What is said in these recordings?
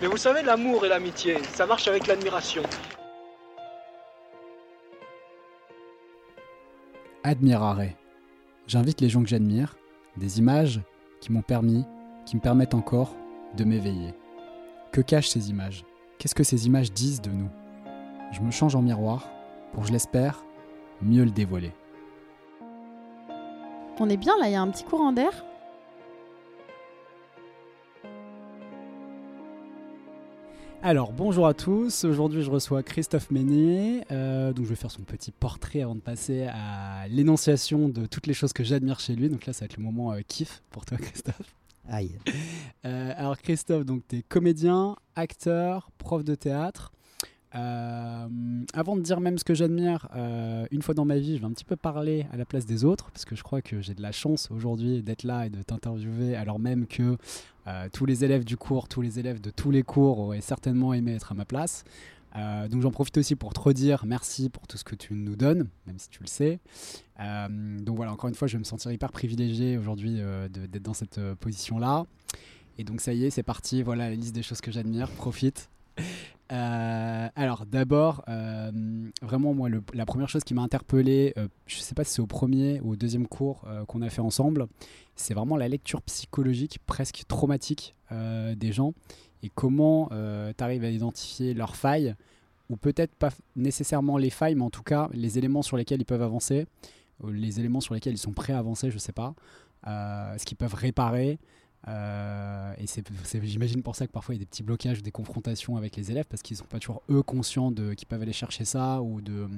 Mais vous savez, l'amour et l'amitié, ça marche avec l'admiration. Admirare. J'invite les gens que j'admire, des images qui m'ont permis, qui me permettent encore de m'éveiller. Que cachent ces images? Qu'est-ce que ces images disent de nous? Je me change en miroir pour, je l'espère, mieux le dévoiler. On est bien là, il y a un petit courant d'air? Alors bonjour à tous, aujourd'hui je reçois Christophe Meunier, euh, donc je vais faire son petit portrait avant de passer à l'énonciation de toutes les choses que j'admire chez lui, donc là ça va être le moment euh, kiff pour toi Christophe. Aïe. Euh, alors Christophe, donc tu es comédien, acteur, prof de théâtre. Avant de dire même ce que j'admire, une fois dans ma vie, je vais un petit peu parler à la place des autres, parce que je crois que j'ai de la chance aujourd'hui d'être là et de t'interviewer, alors même que tous les élèves du cours, tous les élèves de tous les cours auraient certainement aimé être à ma place. donc j'en profite aussi pour te redire merci pour tout ce que tu nous donnes, même si tu le sais. donc voilà, encore une fois, je vais me sentir hyper privilégié aujourd'hui d'être dans cette position-là. Et donc ça y est, c'est parti, voilà la liste des choses que j'admire, profite. Euh, alors d'abord, euh, vraiment moi, la première chose qui m'a interpellé, euh, je sais pas si c'est au premier ou au deuxième cours qu'on a fait ensemble, c'est vraiment la lecture psychologique presque traumatique des gens et comment tu arrives à identifier leurs failles ou peut-être pas nécessairement les failles, mais en tout cas les éléments sur lesquels ils peuvent avancer, les éléments sur lesquels ils sont prêts à avancer, je sais pas, ce qu'ils peuvent réparer. Euh, et c'est, j'imagine pour ça que parfois il y a des petits blocages ou des confrontations avec les élèves parce qu'ils sont pas toujours eux conscients de qu'ils peuvent aller chercher ça ou de,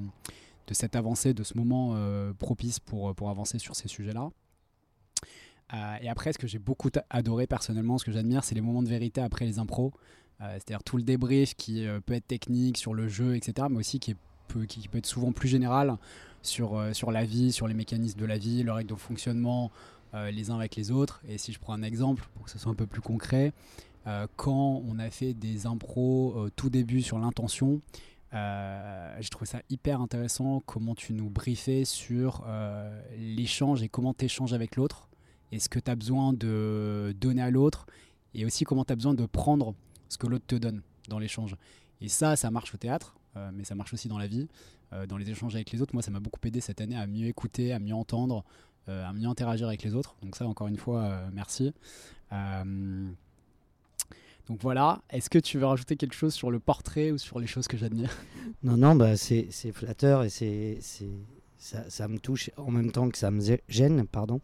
de cette avancée, de ce moment euh, propice pour, pour avancer sur ces sujets-là. Euh, et après, ce que j'ai beaucoup adoré personnellement, ce que j'admire, c'est les moments de vérité après les impros. c'est-à-dire tout le débrief qui peut être technique sur le jeu, etc., mais aussi qui, peut, qui peut être souvent plus général sur, sur la vie, sur les mécanismes de la vie, leurs règles de fonctionnement, les uns avec les autres. Et si je prends un exemple pour que ce soit un peu plus concret, euh, quand on a fait des impros au tout début sur l'intention, euh, j'ai trouvé ça hyper intéressant comment tu nous briefais sur l'échange et comment tu échanges avec l'autre et ce que tu as besoin de donner à l'autre et aussi comment tu as besoin de prendre ce que l'autre te donne dans l'échange. Et ça, ça marche au théâtre, mais ça marche aussi dans la vie, dans les échanges avec les autres. Moi, ça m'a beaucoup aidé cette année à mieux écouter, à mieux entendre, euh, à mieux interagir avec les autres. Donc ça, encore une fois, euh, merci. Euh, donc voilà, est-ce que tu veux rajouter quelque chose sur le portrait ou sur les choses que j'admire? Non, non, bah c'est flatteur et c'est ça, ça, me touche en même temps que ça me gêne, pardon.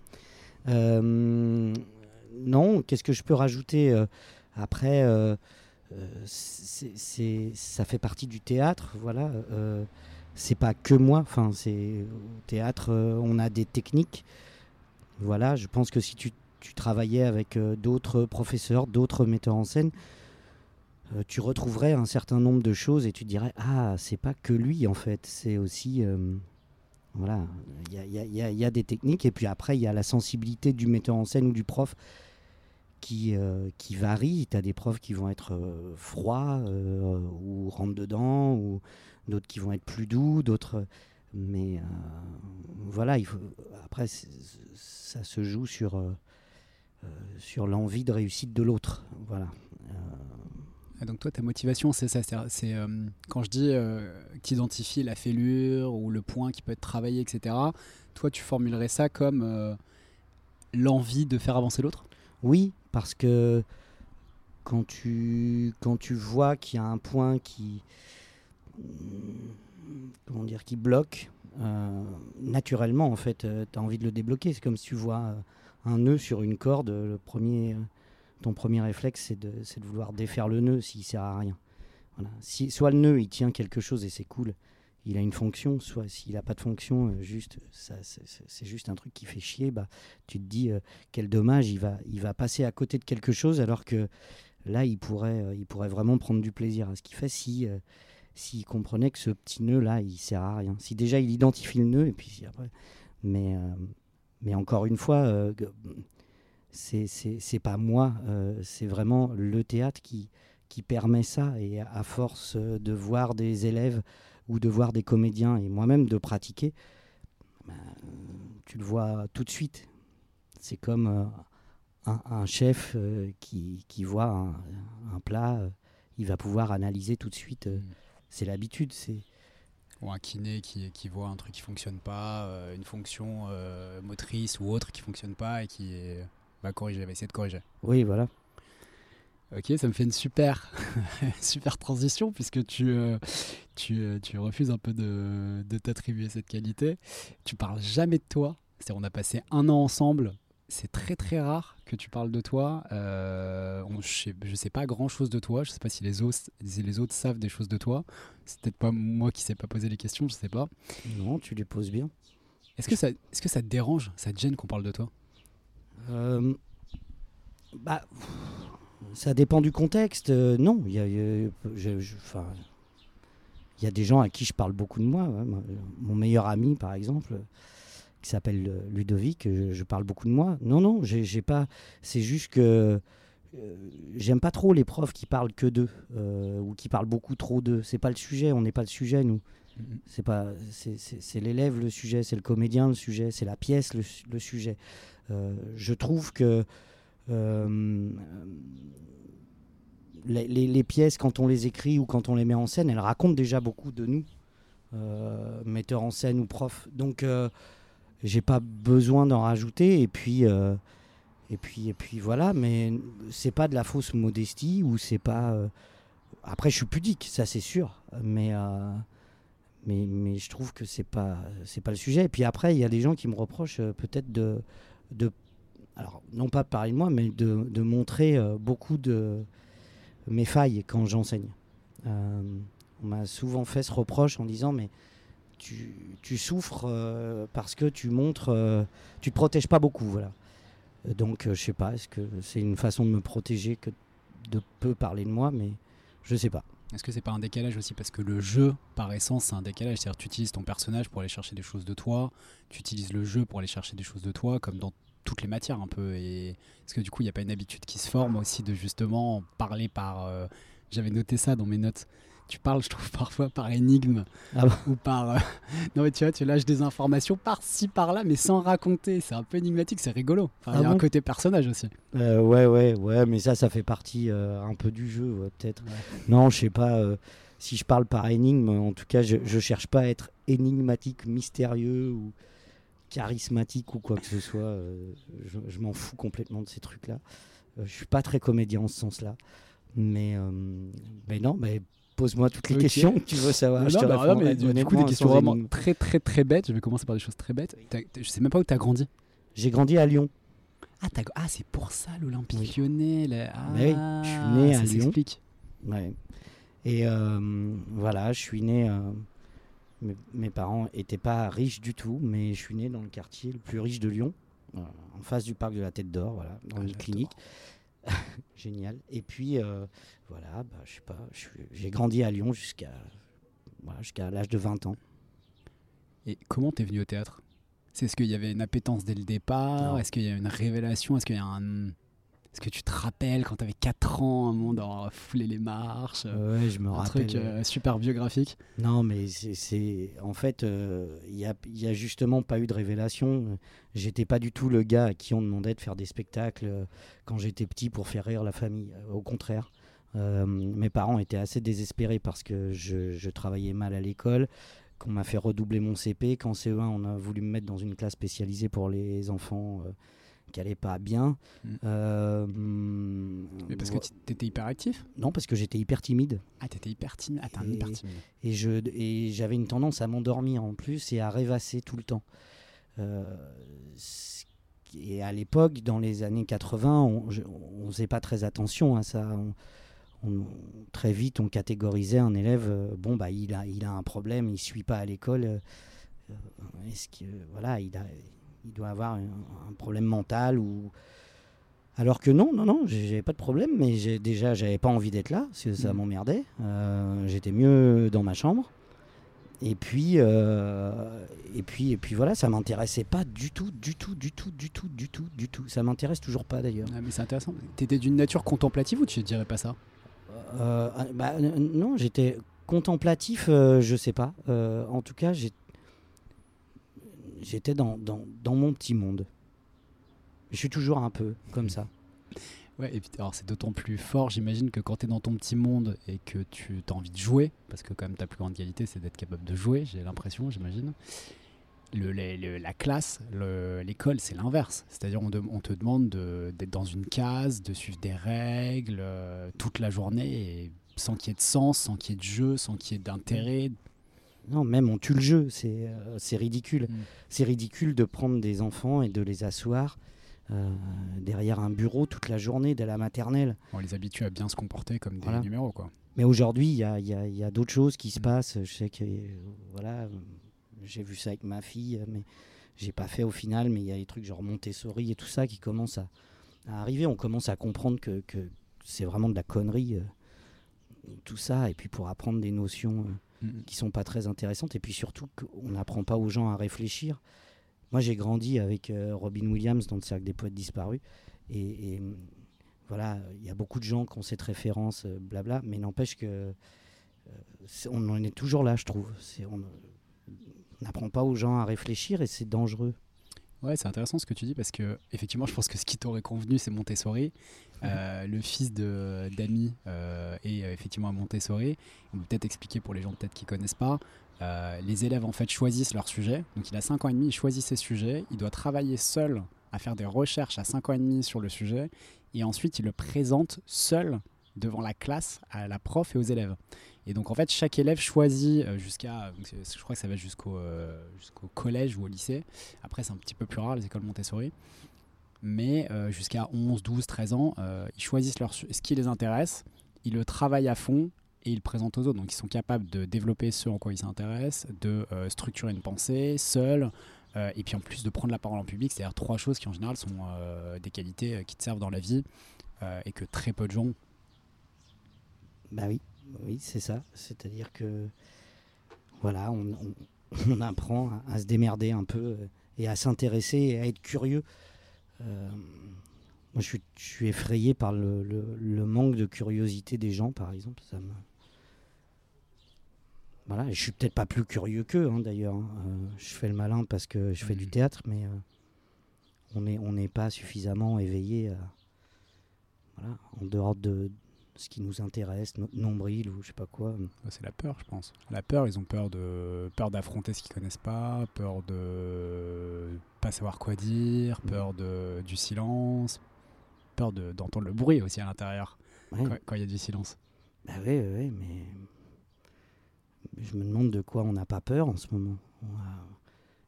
non, qu'est-ce que je peux rajouter après c'est ça fait partie du théâtre, voilà c'est pas que moi. Enfin, c'est au théâtre, euh, on a des techniques. Voilà, je pense que si tu, travaillais avec euh, d'autres professeurs, d'autres metteurs en scène, euh, tu retrouverais un certain nombre de choses et tu dirais ah c'est pas que lui en fait, c'est aussi voilà, il y a, des techniques et puis après il y a la sensibilité du metteur en scène ou du prof qui, qui varie. Tu as des profs qui vont être froids ou rentre dedans d'autres qui vont être plus doux, d'autres. Mais euh, voilà, il faut, après, ça se joue sur, euh, euh, sur l'envie de réussite de l'autre. Voilà. donc toi, ta motivation, c'est ça. C'est quand je dis identifies la fêlure ou le point qui peut être travaillé, etc. Toi, tu formulerais ça comme l'envie de faire avancer l'autre? Oui, parce que quand tu, quand tu vois qu'il y a un point qui, comment dire, qui bloque, euh, naturellement, en fait, euh, tu as envie de le débloquer. C'est comme si tu vois euh, un nœud sur une corde. Le premier, ton premier réflexe, c'est de, de, vouloir défaire le nœud s'il sert à rien. Voilà. Si, soit le nœud, il tient quelque chose et c'est cool, il a une fonction, soit s'il n'a pas de fonction, juste, ça, c'est juste un truc qui fait chier, bah, tu te dis, quel dommage, il va, il va passer à côté de quelque chose alors que là, il pourrait, il pourrait vraiment prendre du plaisir à ce qu'il fait si s'il comprenait que ce petit nœud là, il sert à rien. Si déjà il identifie le nœud et puis après, mais euh, mais encore une fois, euh, c'est pas moi, euh, c'est vraiment le théâtre qui qui permet ça et à force de voir des élèves ou de voir des comédiens et moi-même de pratiquer, ben, tu le vois tout de suite. C'est comme un, chef qui, qui, voit un, un plat il va pouvoir analyser tout de suite. euh, Mm. C'est l'habitude, c'est Ou un kiné qui, qui voit un truc qui fonctionne pas, euh, une fonction euh, motrice ou autre qui fonctionne pas et qui est- va corriger, va essayer de corriger. oui, voilà. Ok, ça me fait une super, super transition puisque tu, euh, tu, tu refuses un peu de, de t'attribuer cette qualité. Tu parles jamais de toi. C'est on a passé un an ensemble. C'est très très rare que tu parles de toi. Euh, on- je, sais, je sais pas grand chose de toi. Je sais pas si les autres, si les autres savent des choses de toi. C'est peut-être pas moi qui sais pas poser les questions. Je sais pas. Non, tu les poses bien. Est-ce que ça, est-ce que ça te dérange, ça te gêne qu'on parle de toi? Euh, bah, ça dépend du contexte. euh, non, il y a, il y des gens à qui je parle beaucoup de moi. ouais, Mon meilleur ami, par exemple, qui s'appelle euh, Ludovic, je, je parle beaucoup de moi. Non, non, j'ai pas. C'est juste que euh, j'aime pas trop les profs qui parlent que d'eux euh, ou qui parlent beaucoup trop d'eux. C'est pas le sujet. On n'est pas le sujet, nous. C'est pas, c'est- l'élève le sujet, c'est le comédien le sujet, c'est la pièce le, su- le sujet. Euh, je trouve que les, les- les pièces, quand on les écrit ou quand on les met en scène, elles racontent déjà beaucoup de nous, metteurs en scène ou profs. Donc, j'ai pas besoin d'en rajouter. Et puis, euh, et puis, et puis voilà. Mais c'est pas de la fausse modestie ou c'est pas. euh, Après, je suis pudique, ça c'est sûr. Mais euh, mais, mais je trouve que c'est pas c'est pas le sujet. Et puis après, il y a des gens qui me reprochent peut-être de de alors non pas de parler de moi, mais de, de montrer beaucoup de mes failles quand j'enseigne. On m'a souvent fait ce reproche en disant mais tu, souffres euh, parce que tu montres, euh, tu te protèges pas beaucoup, voilà. Euh, Donc je sais pas, est-ce que c'est une façon de me protéger que de peu parler de moi, mais je sais pas. Est-ce que c'est pas un décalage aussi? Parce que le jeu, par essence, c'est un décalage. C'est-à-dire, tu utilises ton personnage pour aller chercher des choses de toi. Tu utilises le jeu pour aller chercher des choses de toi, comme dans toutes les matières un peu. Et est-ce que du coup, il n'y a pas une habitude qui se forme aussi de justement parler par. J'avais noté ça dans mes notes. Tu parles, je trouve, parfois par énigme Ah ou par. euh, Non, mais tu vois, tu lâches des informations par-ci, par-là, mais sans raconter. C'est un peu énigmatique, c'est rigolo. Enfin, il y Ah a un bon côté personnage aussi. Euh, ouais, ouais, ouais, mais ça, ça fait partie euh, un peu du jeu, ouais, peut-être. Non, je sais pas. si je parle par énigme, en tout cas, je, je cherche pas à être énigmatique, mystérieux ou charismatique ou quoi que ce soit. je je m'en fous complètement de ces trucs-là. Je suis pas très comédien en ce sens-là. Mais, euh, mais non, mais pose-moi toutes les questions que tu veux savoir. Non, je te bah, non, répondrai mais du, coup, des questions vraiment très, très, très bêtes. Je vais commencer par des choses très bêtes. T'as- t'as- je sais même pas où tu as grandi. J'ai grandi à Lyon. Ah, ah, c'est pour ça l'Olympique Oui. lyonnais. là. Ah, oui, je suis né à ça Lyon. s'explique. Ouais. Et euh, voilà, je suis né. euh, mes, mes parents n'étaient pas riches du tout, mais je suis né dans le quartier le plus riche de Lyon, euh, en face du parc de la Tête d'Or, voilà, dans Ah, une j'adore. clinique. Génial. Et puis, euh, voilà, bah, je sais pas, j'ai grandi à Lyon jusqu'à voilà, jusqu'à l'âge de 20 ans. Et comment t'es venu au théâtre? C'est est-ce qu'il y avait une appétence dès le départ? Est-ce qu'il y a une révélation? Est-ce qu'il y a un. Est-ce que tu te rappelles quand t'avais 4 ans, un monde en fouler les marches Ouais, je me Un rappelle. truc euh, super biographique? Non, mais c'est-. En fait, euh, il n'y a, y a justement pas eu de révélation. J'étais pas du tout le gars à qui on demandait de faire des spectacles euh, quand j'étais petit pour faire rire la famille. Euh, Au contraire. Euh, mes parents étaient assez désespérés parce que je, je travaillais mal à l'école, qu'on m'a fait redoubler mon CP. Qu'en CE1, on a voulu me mettre dans une classe spécialisée pour les enfants euh, qui allaient pas bien. Mm. Euh, Mais parce que t'étais hyper actif Non, parce que j'étais hyper timide. Ah, t'étais hyper timide. Ah, Et- hyper timide. Et je et j'avais une tendance à m'endormir en plus et à rêvasser tout le temps. Euh, et à l'époque, dans les années 80, on on faisait pas très attention à ça. On- on- très vite, on catégorisait un élève. euh, bon, bah, il a, il a un problème, il suit pas à l'école. euh, Est-ce que voilà, il a, il doit avoir un, un problème mental ou alors que non, non, non, j'avais pas de problème, mais déjà, j'avais pas envie d'être là, parce que ça Mhm. m'emmerdait. Euh, J'étais mieux dans ma chambre. Et puis, euh, et puis, et puis voilà, ça m'intéressait pas du tout, du tout, du tout, du tout, du tout, du tout. Ça m'intéresse toujours pas d'ailleurs. Ah, mais c'est intéressant. T'étais d'une nature contemplative ou tu dirais pas ça? Euh, ah, bah, non, j'étais contemplatif, euh, je sais pas. En tout cas, j'ai- j'étais dans, dans, dans mon petit monde. Je suis toujours un peu comme ça. Ouais, et puis alors c'est d'autant plus fort, j'imagine, que quand tu es dans ton petit monde et que tu as envie de jouer, parce que quand même ta plus grande qualité c'est d'être capable de jouer, j'ai l'impression, j'imagine. Le, la classe, le- l'école, c'est l'inverse. C'est-à-dire on, te demande de- d'être dans une case, de suivre des règles euh, toute la journée, sans qu'il y ait de sens, sans qu'il y ait de jeu, sans qu'il y ait d'intérêt. Non, même on tue le jeu, c'est euh, ridicule. Mm. C'est ridicule de prendre des enfants et de les asseoir euh, derrière un bureau toute la journée dès la maternelle. On les habitue à bien se comporter comme des Voilà. numéros, quoi. Mais aujourd'hui, il y a, d'autres choses qui se Mm. passent. Je sais que, euh, voilà, j'ai vu ça avec ma fille, mais j'ai pas fait au final. Mais il y a des trucs genre Montessori et tout ça qui commencent à, à arriver. On commence à comprendre que, que c'est vraiment de la connerie, euh, tout ça. Et puis pour apprendre des notions Mm. qui sont pas très intéressantes. Et puis surtout qu'on n'apprend pas aux gens à réfléchir. Moi, j'ai grandi avec euh, Robin Williams dans le cercle des poètes disparus. Et, hum, voilà, il y a beaucoup de gens qui ont cette référence, euh, blabla, mais n'empêche que euh, on en est toujours là, je trouve. On on n'apprend pas aux gens à réfléchir et c'est dangereux. Ouais, c'est intéressant ce que tu dis parce que effectivement, je pense que ce qui t'aurait convenu, c'est Montessori. Euh, le fils de d'Ami euh, est euh, effectivement à Montessori. On peut peut-être expliquer pour les gens peut-être qui connaissent pas. Euh, les élèves en fait choisissent leur sujet. Donc il a 5 ans et demi, il choisit ses sujets. Il doit travailler seul à faire des recherches à 5 ans et demi sur le sujet et ensuite il le présente seul devant la classe à la prof et aux élèves. Et donc en fait chaque élève choisit euh, jusqu'à, je crois que ça va jusqu'au euh, jusqu'au collège ou au lycée. Après c'est un petit peu plus rare les écoles Montessori. Mais euh, jusqu'à 11, 12, 13 ans, ils choisissent leur, ce qui les intéresse, ils le travaillent à fond et ils le présentent aux autres. Donc ils sont capables de développer ce en quoi ils s'intéressent, de structurer une pensée seul, et puis en plus de prendre la parole en public, c'est-à-dire trois choses qui en général sont des qualités qui te servent dans la vie et que très peu de gens. Bah oui, oui, c'est ça. C'est-à-dire que voilà, on, on- on apprend à, à se démerder un peu euh, et à s'intéresser et à être curieux. Euh, moi, je suis, je suis effrayé par le, le- le manque de curiosité des gens, par exemple. Ça me... Voilà, je suis peut-être pas plus curieux qu'eux, hein, d'ailleurs. hein. Euh, je fais le malin parce que je fais du Mhm. théâtre, mais euh, on n'est on pas suffisamment éveillé voilà, en dehors de ce qui nous intéresse, notre nombril ou je sais pas quoi. Ouais, C'est la peur, je pense. La peur, ils ont peur de peur d'affronter ce qu'ils connaissent pas, peur de pas savoir quoi dire, peur de du silence, peur de- d'entendre le bruit aussi à l'intérieur Ouais, quand il y a du silence. bah ouais, ouais, ouais, mais je me demande de quoi on n'a pas peur en ce moment.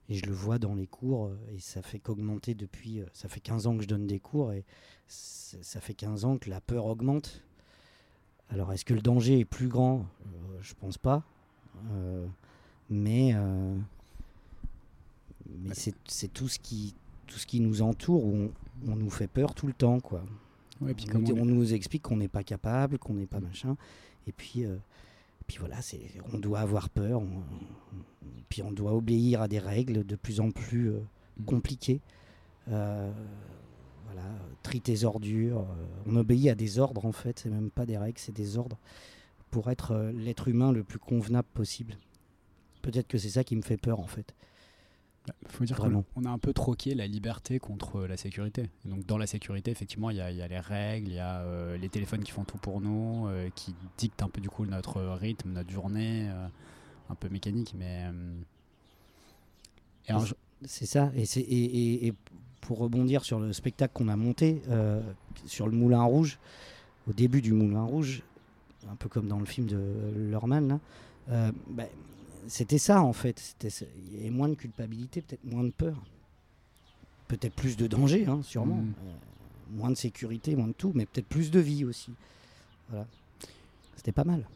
Et je le vois dans les cours, euh, et ça fait qu'augmenter depuis. euh, Ça fait 15 ans que je donne des cours, et ça fait 15 ans que la peur augmente. Alors, est-ce que le danger est plus grand? Euh, Je pense pas. Euh, mais euh, mais c'est tout, ce qui, tout ce qui nous entoure, où on, on nous fait peur tout le temps, quoi. Ouais, puis on, nous- on est- on nous explique qu'on n'est pas capable, qu'on n'est pas machin. Et puis, euh, puis voilà, c'est, on doit avoir peur. puis on doit obéir à des règles de plus en plus euh, Mm. compliquées. Euh, voilà, trie tes ordures. euh, on obéit à des ordres en fait. C'est même pas des règles, c'est des ordres pour être euh, l'être humain le plus convenable possible. Peut-être que c'est ça qui me fait peur en fait. faut dire Vraiment. qu'on on a un peu troqué la liberté contre la sécurité. Et donc dans la sécurité, effectivement, il y, a- il y a les règles, il y a euh, les téléphones qui font tout pour nous, euh, qui dictent un peu du coup notre rythme, notre journée, euh, un peu mécanique, mais. euh, C'est ça. Et, c'est, et, et- et pour rebondir sur le spectacle qu'on a monté, euh, sur le Moulin Rouge, au début du Moulin Rouge, un peu comme dans le film de Lorman, euh, ben, c'était ça en fait. Il y avait moins de culpabilité, peut-être moins de peur. Peut-être plus de danger, hein, sûrement. Mm. Euh, moins de sécurité, moins de tout, mais peut-être plus de vie aussi. Voilà. C'était pas mal.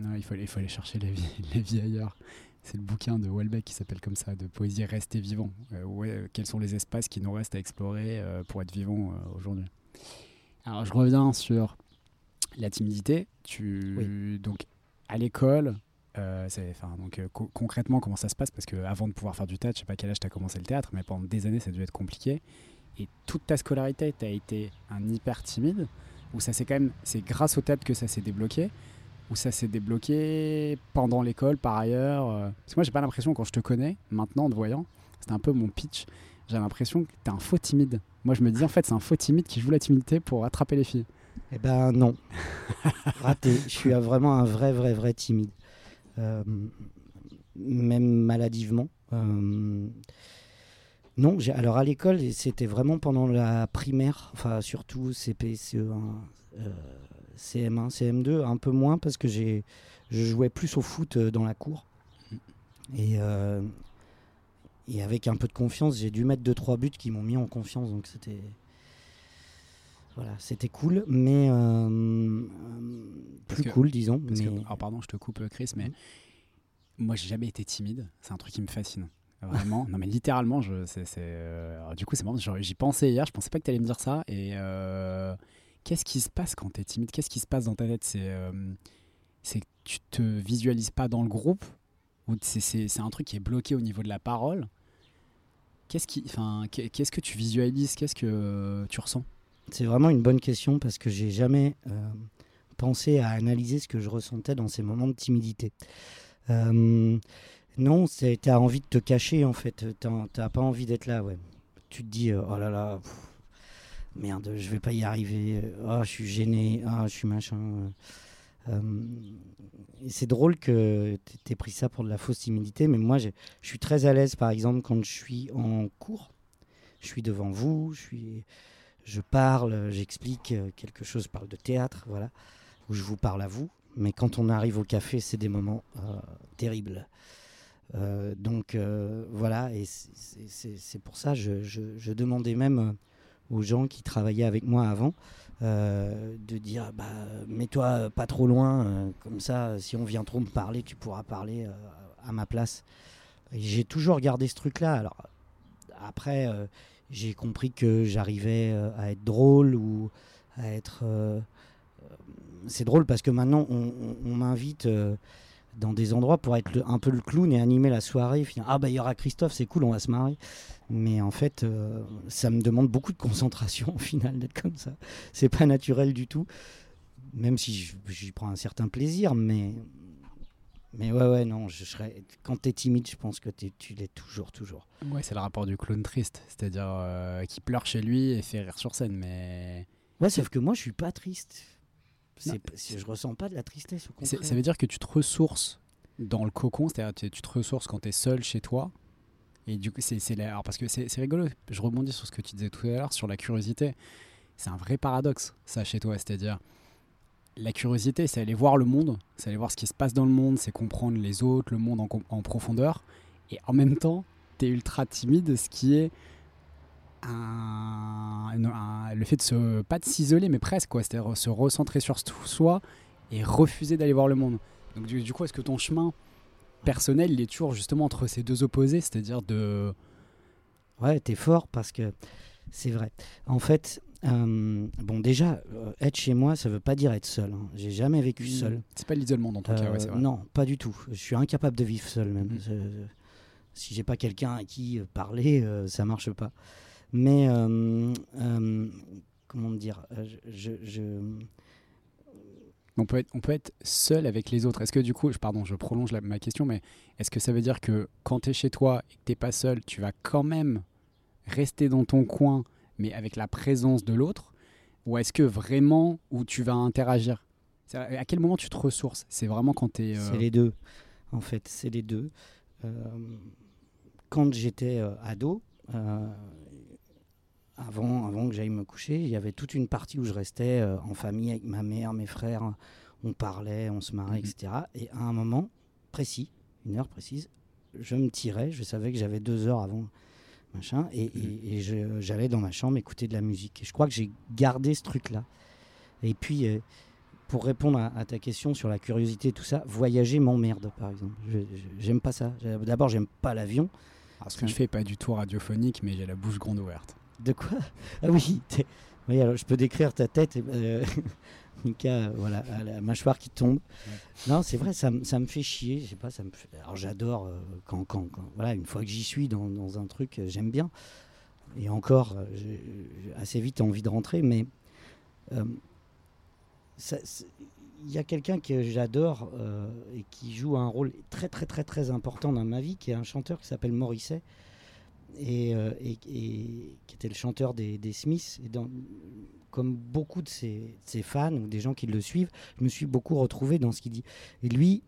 Non, il faut, aller- il faut aller chercher la vie, la vie ailleurs. C'est le bouquin de Welbeck qui s'appelle comme ça, de poésie Rester vivant. Euh, ouais, quels sont les espaces qui nous restent à explorer euh, pour être vivant euh, aujourd'hui? Alors je reviens sur la timidité. Tu, Donc à l'école, donc, co- concrètement comment ça se passe? Parce que avant de pouvoir faire du théâtre, je sais pas quel âge tu as commencé le théâtre, mais pendant des années ça a dû être compliqué. Et toute ta scolarité, tu as été un hyper timide, ou ça c'est quand même, c'est grâce au théâtre que ça s'est débloqué? Où ça s'est débloqué pendant l'école par ailleurs euh, Parce que moi, j'ai pas l'impression, quand je te connais, maintenant, en te voyant, c'était un peu mon pitch. j'ai l'impression que t'es un faux timide. Moi, je me dis, en fait, c'est un faux timide qui joue la timidité pour attraper les filles. Eh ben non. Raté. Je suis vraiment un vrai, vrai, vrai timide. Euh, même maladivement. Euh, non, alors à l'école, c'était vraiment pendant la primaire, enfin surtout CP, CE1, euh, CM1, CM2, un peu moins parce que j'ai, je jouais plus au foot euh, dans la cour. Et, euh, et avec un peu de confiance, j'ai dû mettre 2-3 buts qui m'ont mis en confiance, donc c'était. Voilà, c'était cool, mais euh, plus que- cool, disons. Parce que, mais- alors, pardon, je te coupe, Chris, mais Mhm. moi, j'ai jamais été timide. C'est un truc qui me fascine. Vraiment. non, mais littéralement, je, c'est, c'est, euh, du coup, c'est marrant. J'y pensais hier. Je pensais pas que tu allais me dire ça. Et qu'est-ce qui se passe quand tu es timide? Qu'est-ce qui se passe dans ta tête? C'est, euh, c'est que tu te visualises pas dans le groupe? Ou c'est, un truc qui est bloqué au niveau de la parole? Qu'est-ce qui, enfin, qu'est- qu'est-ce que tu visualises? Qu'est-ce que euh, tu ressens? C'est vraiment une bonne question parce que j'ai jamais euh, pensé à analyser ce que je ressentais dans ces moments de timidité. Non, c'est t'as envie de te cacher en fait. T'as pas envie d'être là, ouais. Tu te dis oh là là, merde, je vais pas y arriver. Oh, je suis gêné. Ah, je suis machin. Euh, c'est drôle que t- t'aies pris ça pour de la fausse timidité, mais moi, je suis très à l'aise, par exemple, quand je suis en cours. Je suis devant vous, je parle, j'explique euh, quelque chose, je parle de théâtre, voilà, où je vous parle à vous. Mais quand on arrive au café, c'est des moments euh, terribles. Donc voilà, et c'est- pour ça je, je, demandais même aux gens qui travaillaient avec moi avant euh, de dire bah, mets-toi pas trop loin, euh, comme ça, si on vient trop me parler, tu pourras parler euh, à ma place. J'ai toujours gardé ce truc-là. Alors après, j'ai compris que j'arrivais à être drôle ou à être. c'est drôle parce que maintenant, on, m'invite dans des endroits pour être le- un peu le clown et animer la soirée. finir, ah, bah, il y aura Christophe, c'est cool, on va se marrer. Mais en fait, euh, ça me demande beaucoup de concentration au final d'être comme ça. C'est pas naturel du tout. Même si j'y prends un certain plaisir, mais. Mais ouais, ouais, non, je serais. Quand t'es timide, je pense que tu l'es toujours, toujours. Ouais, c'est le rapport du clown triste, c'est-à-dire euh, qui pleure chez lui et fait rire sur scène, mais Ouais, sauf que moi, je suis pas triste. C'est- je ressens pas de la tristesse, au contraire. ça veut dire que tu te ressources dans le cocon, c'est-à-dire tu, te ressources quand tu es seul chez toi. Et du coup, c'est, parce que c'est, c'est rigolo, je rebondis sur ce que tu disais tout à l'heure, sur la curiosité. C'est un vrai paradoxe, ça, chez toi. C'est-à-dire, la curiosité, c'est aller voir le monde, c'est aller voir ce qui se passe dans le monde, c'est comprendre les autres, le monde en profondeur. Et en même temps, tu es ultra timide, ce qui est un- un- un- le fait de se, pas de s'isoler, mais presque, quoi. C'est-à-dire se recentrer sur soi et refuser d'aller voir le monde. Donc du, du coup, est-ce que ton chemin personnel, il est toujours justement entre ces deux opposés, c'est-à-dire de... Ouais, t'es fort parce que c'est vrai. En fait, euh, bon, déjà, euh, être chez moi, ça veut pas dire être seul. hein. J'ai jamais vécu seul. C'est pas l'isolement dans ton cas, ouais, Euh, c'est vrai. non, pas du tout. Je suis incapable de vivre seul même. Je- si j'ai pas quelqu'un à qui euh, parler, euh, ça marche pas. Mais euh, euh, comment dire, euh, je, On peut, être, on peut être seul avec les autres. Est-ce que du coup, je- pardon, je prolonge la- ma question, mais est-ce que ça veut dire que quand tu es chez toi et que tu pas seul, tu vas quand même rester dans ton coin, mais avec la présence de l'autre? Ou est-ce que vraiment, où tu vas interagir? À quel moment tu te ressources? C'est vraiment quand tu es... C'est les deux, en fait, c'est les deux. Euh, quand j'étais euh, ado, avant, avant que j'aille me coucher, il y avait toute une partie où je restais euh, en famille avec ma mère, mes frères, on parlait, on se marrait, Mhm. etc. Et à un moment précis, une heure précise, je me tirais, je savais que j'avais deux heures avant, machin, et, et- et je- j'allais dans ma chambre écouter de la musique. Et je crois que j'ai gardé ce truc-là. Et puis, euh, pour répondre à, à ta question sur la curiosité et tout ça, voyager m'emmerde, par exemple. J'aime pas ça. D'abord, j'aime pas l'avion. Alors, ce que je fais pas du tout radiophonique, mais j'ai la bouche grande ouverte. De quoi Ah oui, oui, alors je peux décrire ta tête. Euh, Mika, voilà, à la mâchoire qui tombe. Non, c'est vrai, ça, me- ça me fait chier. Je sais pas, ça me fait- Alors j'adore euh, quand, quand, quand- voilà, une fois que j'y suis dans, dans un truc, euh, j'aime bien. Et encore, euh, j'ai assez vite envie de rentrer, mais euh, ça- il y a quelqu'un que j'adore euh, et qui joue un rôle très très très très important dans ma vie, qui est un chanteur qui s'appelle Morisset. Et, euh, et- et qui était le chanteur des, des Smiths. Et dans- comme beaucoup de ses, de ses fans ou des gens qui le suivent, je me suis beaucoup retrouvé dans ce qu'il dit. Et lui,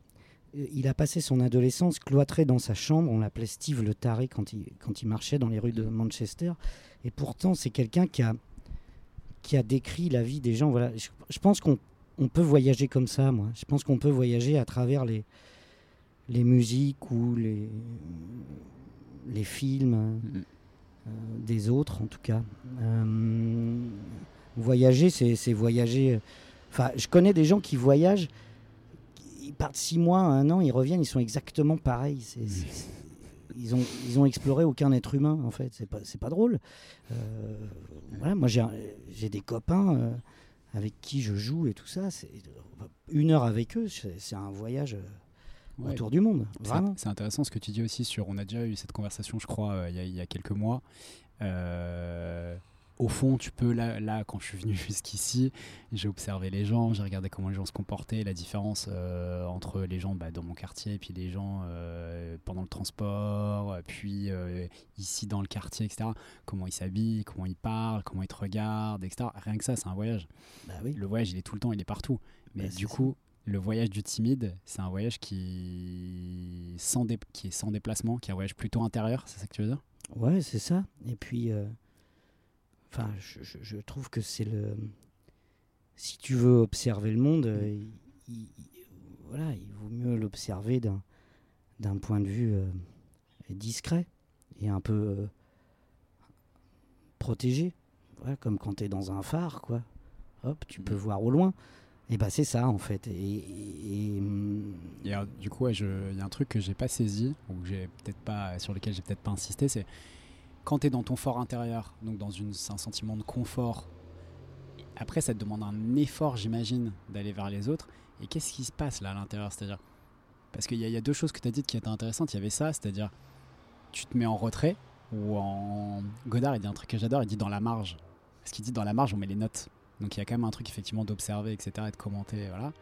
euh, il a passé son adolescence cloîtré dans sa chambre. On l'appelait Steve le taré quand il, quand il marchait dans les rues de Manchester. Et pourtant, c'est quelqu'un qui a, qui a décrit la vie des gens. Voilà. Je, je pense qu'on on peut voyager comme ça, moi. Je pense qu'on peut voyager à travers les, les musiques ou les, les films Mhm. euh, des autres, en tout cas. Euh, voyager, c'est voyager. euh, Enfin, je connais des gens qui voyagent, ils partent six mois, un an, ils reviennent, ils sont exactement pareils. C'est- ils ont, ils ont exploré aucun être humain, en fait. C'est pas, pas drôle. Voilà, moi, j'ai des copains avec qui je joue et tout ça. Une heure avec eux, c'est c'est un voyage Ouais. autour du monde, C'est- intéressant ce que tu dis aussi sur. On a déjà eu cette conversation, je crois, euh, il y a- il y, a quelques mois. Euh, au fond, tu peux, là, là quand je suis venu jusqu'ici, j'ai observé les gens, j'ai regardé comment les gens se comportaient, la différence euh, entre les gens bah, dans mon quartier et puis les gens euh, pendant le transport, puis euh, ici dans le quartier, etc. Comment ils s'habillent, comment ils parlent, comment ils te regardent, etc. Rien que ça, c'est un voyage. Bah oui. Le voyage, il est tout le temps, il est partout. Mais Bah, du ça. Le voyage du timide, c'est un voyage qui, sans dé- qui est sans déplacement, qui est un voyage plutôt intérieur, c'est ça que tu veux dire? Ouais, c'est ça. Et puis, euh, enfin, je, je- je trouve que c'est le. Si tu veux observer le monde, euh, il, il- il- voilà, il vaut mieux l'observer d'un d'un point de vue euh, discret et un peu protégé. Comme quand tu es dans un phare, quoi. Hop, tu peux Mhm. voir au loin. Et bah c'est ça en fait. Et, hum, du coup, il y a un truc que j'ai pas saisi, ou j'ai peut-être pas, sur lequel j'ai peut-être pas insisté, c'est quand tu es dans ton fort intérieur, donc dans un sentiment de confort, après ça te demande un effort, j'imagine, d'aller vers les autres. Et qu'est-ce qui se passe là à l'intérieur? C'est-à-dire, parce qu'il y, y a deux choses que tu as dites qui étaient intéressantes. Il y avait ça, c'est-à-dire, tu te mets en retrait, ou en. Godard, il dit un truc que j'adore, il dit dans la marge. Parce qu'il dit dans la marge, on met les notes. Donc il y a quand même un truc effectivement d'observer, etc., et de commenter, voilà.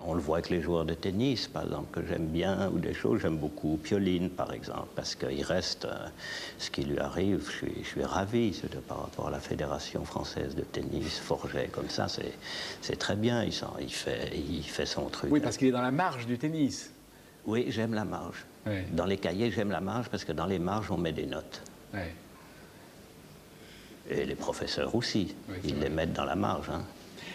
On le voit avec les joueurs de tennis, par exemple, que j'aime bien, ou des choses, j'aime beaucoup Pioline, par exemple, parce qu'il reste euh, ce qui lui arrive, je suis, je suis ravi de- par rapport à la Fédération française de tennis, Forget, comme ça, c'est très bien, il, fait, il fait son truc. Oui, parce qu'il est dans la marge du tennis. Oui, j'aime la marge. Oui. Dans les cahiers, j'aime la marge, parce que dans les marges, on met des notes. Et les professeurs aussi, Oui, ils les mettent dans la marge. hein.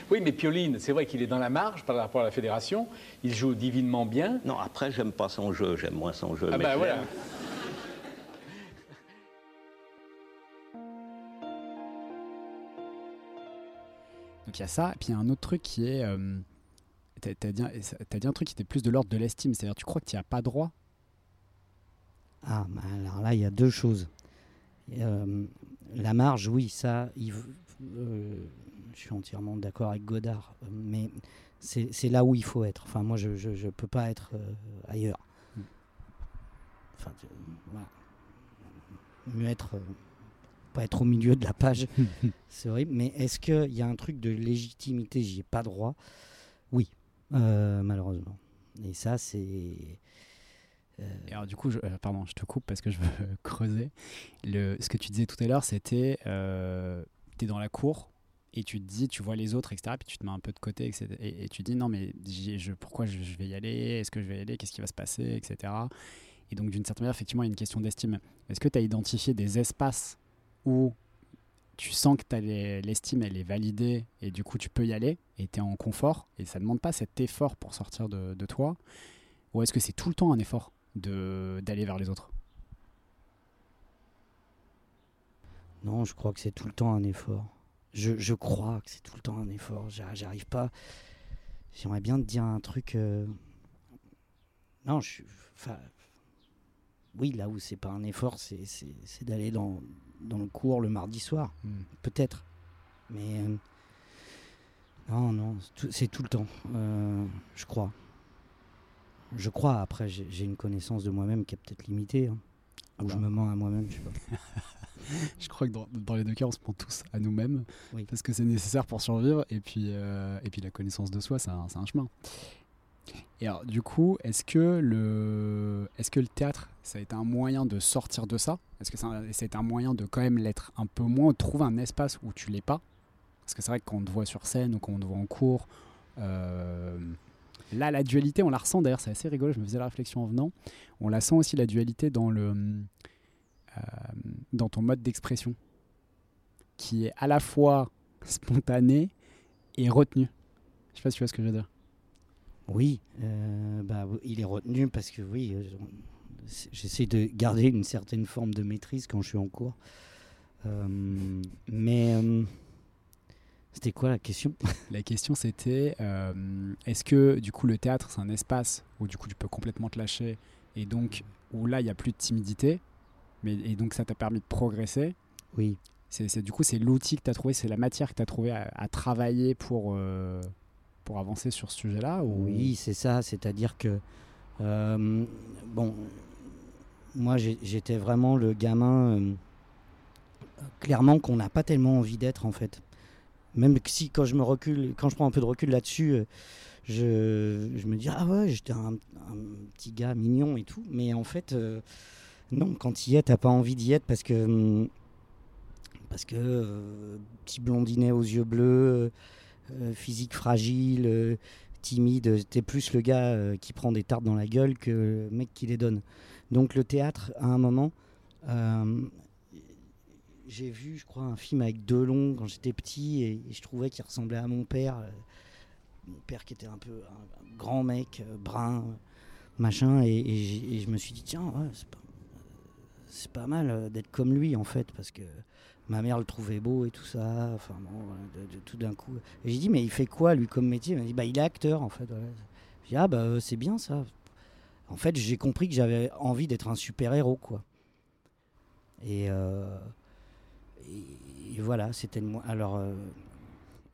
Oui, mais Pioline, c'est vrai qu'il est dans la marge par rapport à la fédération. Il joue divinement bien. Non, après, j'aime pas son jeu, j'aime moins son jeu. Ah mais bah voilà. Donc il y a ça, et puis il y a un autre truc qui est. euh, T'as t'as dit, t'as dit un truc qui était plus de l'ordre de l'estime, c'est-à-dire tu crois que tu n'y as pas droit? Ah, bah alors là, il y a deux choses. Euh, la marge, oui, ça, il euh, je suis entièrement d'accord avec Godard, mais c'est là où il faut être. Enfin, moi, je ne peux pas être euh, ailleurs. Mm. Enfin, voilà. Mieux être, euh, pas être au milieu de la page, c'est horrible. Mais est-ce qu'il y a un truc de légitimité J'y ai pas droit? Oui, malheureusement. Et ça, c'est. Euh, alors du coup, euh, pardon, je te coupe parce que je veux creuser. Ce que tu disais tout à l'heure, c'était, euh, tu es dans la cour et tu te dis, tu vois les autres, etc. Puis tu te mets un peu de côté, etc. Et, tu dis, non mais pourquoi je, vais y aller? Est-ce que je vais y aller? Qu'est-ce qui va se passer, etc. Et donc d'une certaine manière, effectivement, il y a une question d'estime. Est-ce que tu as identifié des espaces où tu sens que l'estime, elle est validée et du coup tu peux y aller et tu es en confort et ça ne demande pas cet effort pour sortir de, toi? Ou est-ce que c'est tout le temps un effort? D'aller vers les autres Non, je crois que c'est tout le temps un effort. Je, je crois que c'est tout le temps un effort. J'a- J'arrive pas. J'aimerais bien te dire un truc. euh, Non, je suis. Enfin. Oui, là où c'est pas un effort, c'est c'est- c'est d'aller dans, dans le cours le mardi soir. Peut-être. Mais. euh, Non, non, c'est tout- c'est tout le temps. euh, je crois. Je crois. Après, j'ai une connaissance de moi-même qui est peut-être limitée. hein. Ah Ou bah. je me mens à moi-même, je sais pas. Je crois que dans, dans les deux cas, on se prend tous à nous-mêmes Oui. parce que c'est nécessaire pour survivre et puis, euh, et puis la connaissance de soi, c'est un, c'est un chemin. Et alors, du coup, est-ce que, le... est que le théâtre, ça a été un moyen de sortir de ça? Est-ce que été un moyen de quand même l'être un peu moins, de trouver un espace où tu l'es pas? Parce que c'est vrai que quand on te voit sur scène ou quand on te voit en cours, euh, là, la dualité, on la ressent d'ailleurs, c'est assez rigolo, je me faisais la réflexion en venant. On la sent aussi, la dualité, dans, le, euh, dans ton mode d'expression, qui est à la fois spontané et retenu. Je sais pas si tu vois ce que je veux dire. Oui, euh, bah, il est retenu parce que oui, euh, j'essaie de garder une certaine forme de maîtrise quand je suis en cours. Mais c'était quoi la question? La question c'était euh, est-ce que du coup le théâtre c'est un espace où du coup tu peux complètement te lâcher et donc où là il n'y a plus de timidité mais, et donc ça t'a permis de progresser? Oui, c'est, du coup c'est l'outil que tu as trouvé, c'est la matière que tu as trouvé à, à travailler pour, euh, pour avancer sur ce sujet-là ou... oui, c'est ça. C'est-à-dire que euh, bon, moi j'étais vraiment le gamin clairement qu'on n'a pas tellement envie d'être en fait. Même si quand je me recule, quand je prends un peu de recul là-dessus, euh, je, me dis ah ouais j'étais un, un petit gars mignon et tout, mais en fait euh, non quand y es t'as pas envie d'y être parce que hum, parce que euh, petit blondinet aux yeux bleus, physique fragile, timide, t'es plus le gars qui prend des tartes dans la gueule que le mec qui les donne. Donc le théâtre à un moment j'ai vu, je crois, un film avec Delon quand j'étais petit et, je trouvais qu'il ressemblait à mon père. euh, mon père qui était un peu un, grand mec, euh, brun, machin. Et, je me suis dit, tiens, c'est pas, pas mal euh, d'être comme lui en fait, parce que ma mère le trouvait beau et tout ça. Enfin bon, tout d'un coup. Et j'ai dit, mais il fait quoi lui comme métier? Il m'a dit, bah il est acteur en fait. voilà. J'ai dit, ah bah c'est bien ça. En fait, j'ai compris que j'avais envie d'être un super-héros, quoi. Et, et, et voilà, c'était le Alors, euh,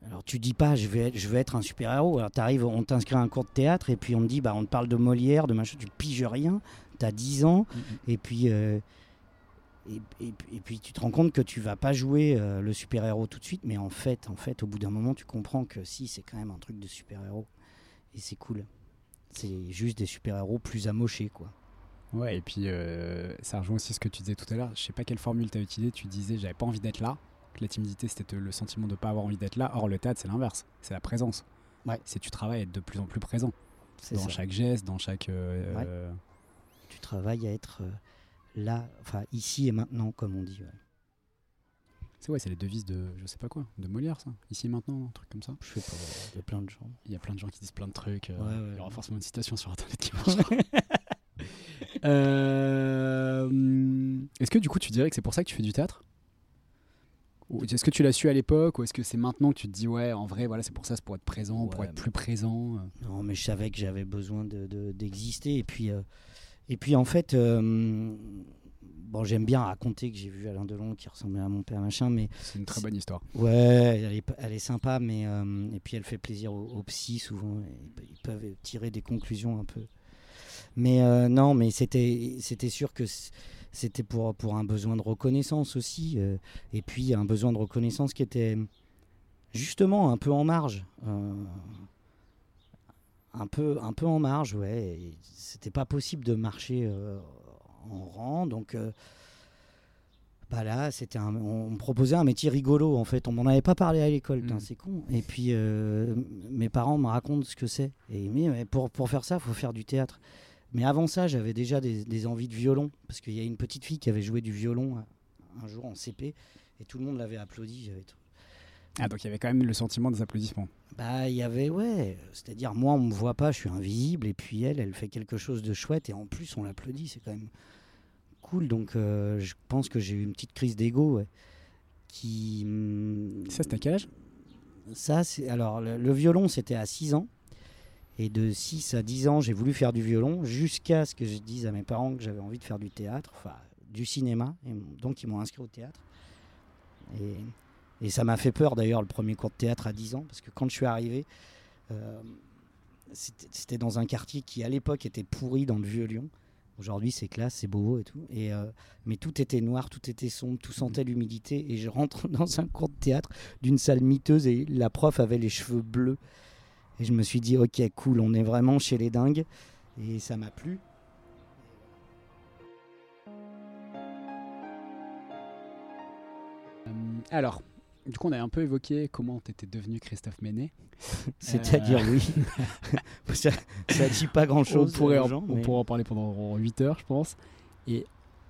alors tu dis pas, je vais être, je vais être un super-héros. Alors t'arrives, on t'inscrit à un cours de théâtre et puis on te dit, bah on te parle de Molière, de machin, tu piges rien. T'as 10 ans Mhm. et puis. euh, et, et- et puis tu te rends compte que tu vas pas jouer euh, le super-héros tout de suite, mais en fait, en fait, au bout d'un moment, tu comprends que si, c'est quand même un truc de super-héros. Et c'est cool. C'est juste des super-héros plus amochés, quoi. Ouais, et puis euh, ça rejoint aussi ce que tu disais tout à l'heure. Je sais pas quelle formule tu as utilisée. Tu disais j'avais pas envie d'être là. Que la timidité c'était le sentiment de pas avoir envie d'être là. Or, le théâtre c'est l'inverse. C'est la présence. Ouais. C'est tu travailles à être de plus en plus présent. Dans ça. chaque geste, dans chaque. euh, Ouais. euh, Tu travailles à être là, enfin ici et maintenant, comme on dit. ouais. C'est ouais, c'est les devises de je sais pas quoi, de Molière ça. Ici et maintenant, un truc comme ça. Je sais pas, il y a plein de gens. Il y a plein de gens qui disent plein de trucs. il y aura forcément une citation sur internet qui marchera. Euh, Est-ce que du coup tu dirais que c'est pour ça que tu fais du théâtre? Est-ce que tu l'as su à l'époque ou est-ce que c'est maintenant que tu te dis ouais en vrai voilà c'est pour ça c'est pour être présent pour être mais- plus présent euh? Non, mais je savais que j'avais besoin de- de- d'exister. et puis, euh, et puis en fait, euh, bon, j'aime bien raconter que j'ai vu Alain Delon qui ressemblait à mon père, machin, mais c'est une très bonne histoire ouais, elle est, elle est sympa, mais euh, et puis elle fait plaisir aux, aux psys souvent. et ils peuvent tirer des conclusions un peu. Mais euh, non, mais c'était sûr que c'était pour, pour un besoin de reconnaissance aussi. euh, et puis un besoin de reconnaissance qui était justement un peu en marge. euh, un peu, un peu en marge, ouais. C'était pas possible de marcher en rang, donc bah là, c'était un- on me proposait un métier rigolo en fait. On m'en avait pas parlé à l'école, Mm. c'est con. Et puis euh, mes parents me racontent ce que c'est. Et mais, mais pour, pour faire ça, il faut faire du théâtre. Mais avant ça, j'avais déjà des, des envies de violon parce qu'il y a une petite fille qui avait joué du violon euh, un jour en CP et tout le monde l'avait applaudi. Ah donc il y avait quand même le sentiment des applaudissements bah, il y avait, ouais, c'est-à-dire moi, on me voit pas, je suis invisible, et puis elle, elle fait quelque chose de chouette, et en plus, on l'applaudit, c'est quand même cool. Donc, euh, je pense que j'ai eu une petite crise d'ego, ouais, qui. ça c'était à quel âge? Ça, c'est. Alors, le, le violon, c'était à 6 ans, et de 6 à 10 ans, j'ai voulu faire du violon, jusqu'à ce que je dise à mes parents que j'avais envie de faire du théâtre, enfin, du cinéma, et donc ils m'ont inscrit au théâtre. Et. Et ça m'a fait peur d'ailleurs le premier cours de théâtre à 10 ans, parce que quand je suis arrivé, euh, c'était c'était dans un quartier qui à l'époque était pourri dans le vieux Lyon. Aujourd'hui c'est classe, c'est beau et tout. Et, euh, mais tout était noir, tout était sombre, tout sentait l'humidité. Et je rentre dans un cours de théâtre d'une salle miteuse et la prof avait les cheveux bleus. Et je me suis dit, ok, cool, on est vraiment chez les dingues. Et ça m'a plu. Euh, alors, du coup, on a un peu évoqué comment tu étais devenu Christophe Ménet. C'est-à-dire, Euh, oui. ça, ça dit pas on, grand-chose. pourrait aux en, gens, on pourrait en parler pendant 8 heures, je pense. Et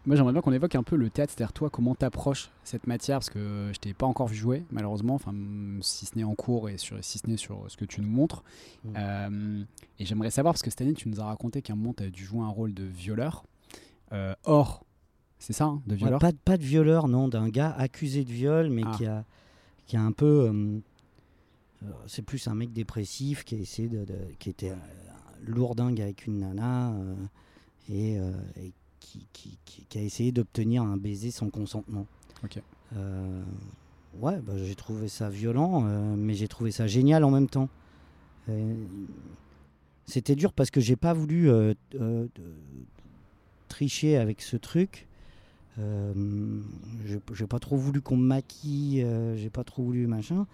moi, j'aimerais bien qu'on évoque un peu le théâtre, c'est-à-dire toi, comment tu approches cette matière, parce que je t'ai pas encore vu jouer, malheureusement, enfin, si ce n'est en cours et sur, si ce n'est sur ce que tu nous montres. Mm. Euh, et j'aimerais savoir, parce que cette année, tu nous as raconté qu'à un moment, tu as dû jouer un rôle de violeur. Euh, or, c'est ça, hein, de Ouais, violeur pas, de- pas de violeur, non, d'un gars accusé de viol, mais Ah. qui, a, qui a un peu. euh, c'est plus un mec dépressif qui a essayé de, de- qui était lourdingue avec une nana et, et qui, qui- qui- qui a essayé d'obtenir un baiser sans consentement. Ok. Euh, ouais, bah, j'ai trouvé ça violent, euh, mais j'ai trouvé ça génial en même temps. Euh, C'était dur parce que j'ai pas voulu tricher avec ce truc. J'ai pas trop voulu qu'on me maquille, j'ai pas trop voulu machin,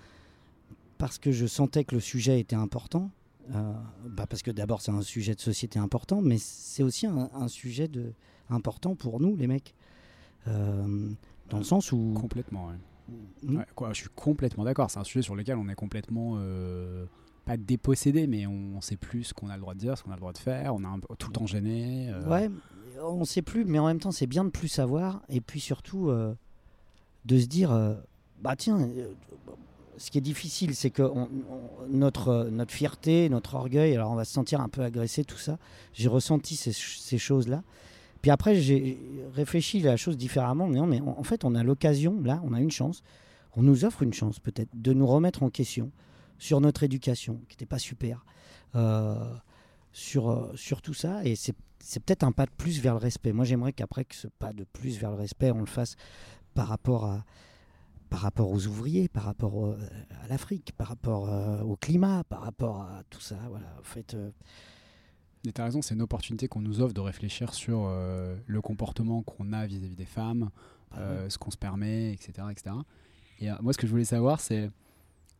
parce que je sentais que le sujet était important. Euh, bah parce que d'abord c'est un sujet de société important, mais c'est aussi un, un sujet de, important pour nous les mecs. Euh, dans le sens où Complètement, ouais. Hmm. Ouais, quoi, je suis complètement d'accord. C'est un sujet sur lequel on est complètement euh, pas dépossédé, mais on sait plus ce qu'on a le droit de dire, ce qu'on a le droit de faire. On est un tout le temps gêné. euh, Ouais, on sait plus, mais en même temps, c'est bien de plus savoir. Et puis surtout, euh, de se dire euh, bah tiens, euh, ce qui est difficile, c'est que notre, notre fierté, notre orgueil, alors on va se sentir un peu agressé, tout ça. J'ai ressenti ces, choses-là. Puis après, j'ai réfléchi la chose différemment. Mais non, mais en fait, on a l'occasion, là, on a une chance. On nous offre une chance, peut-être, de nous remettre en question sur notre éducation, qui n'était pas super. Euh, sur, euh, sur tout ça. Et c'est peut-être un pas de plus vers le respect. Moi, j'aimerais qu'après que ce pas de plus vers le respect, on le fasse par rapport à par rapport aux ouvriers, par rapport au- à l'Afrique, par rapport euh, au climat, par rapport à tout ça. Voilà. En fait, euh, Et t'as raison, c'est une opportunité qu'on nous offre de réfléchir sur euh, le comportement qu'on a vis-à-vis des femmes, euh, ce qu'on se permet, etc. etc. Et euh, moi, ce que je voulais savoir, c'est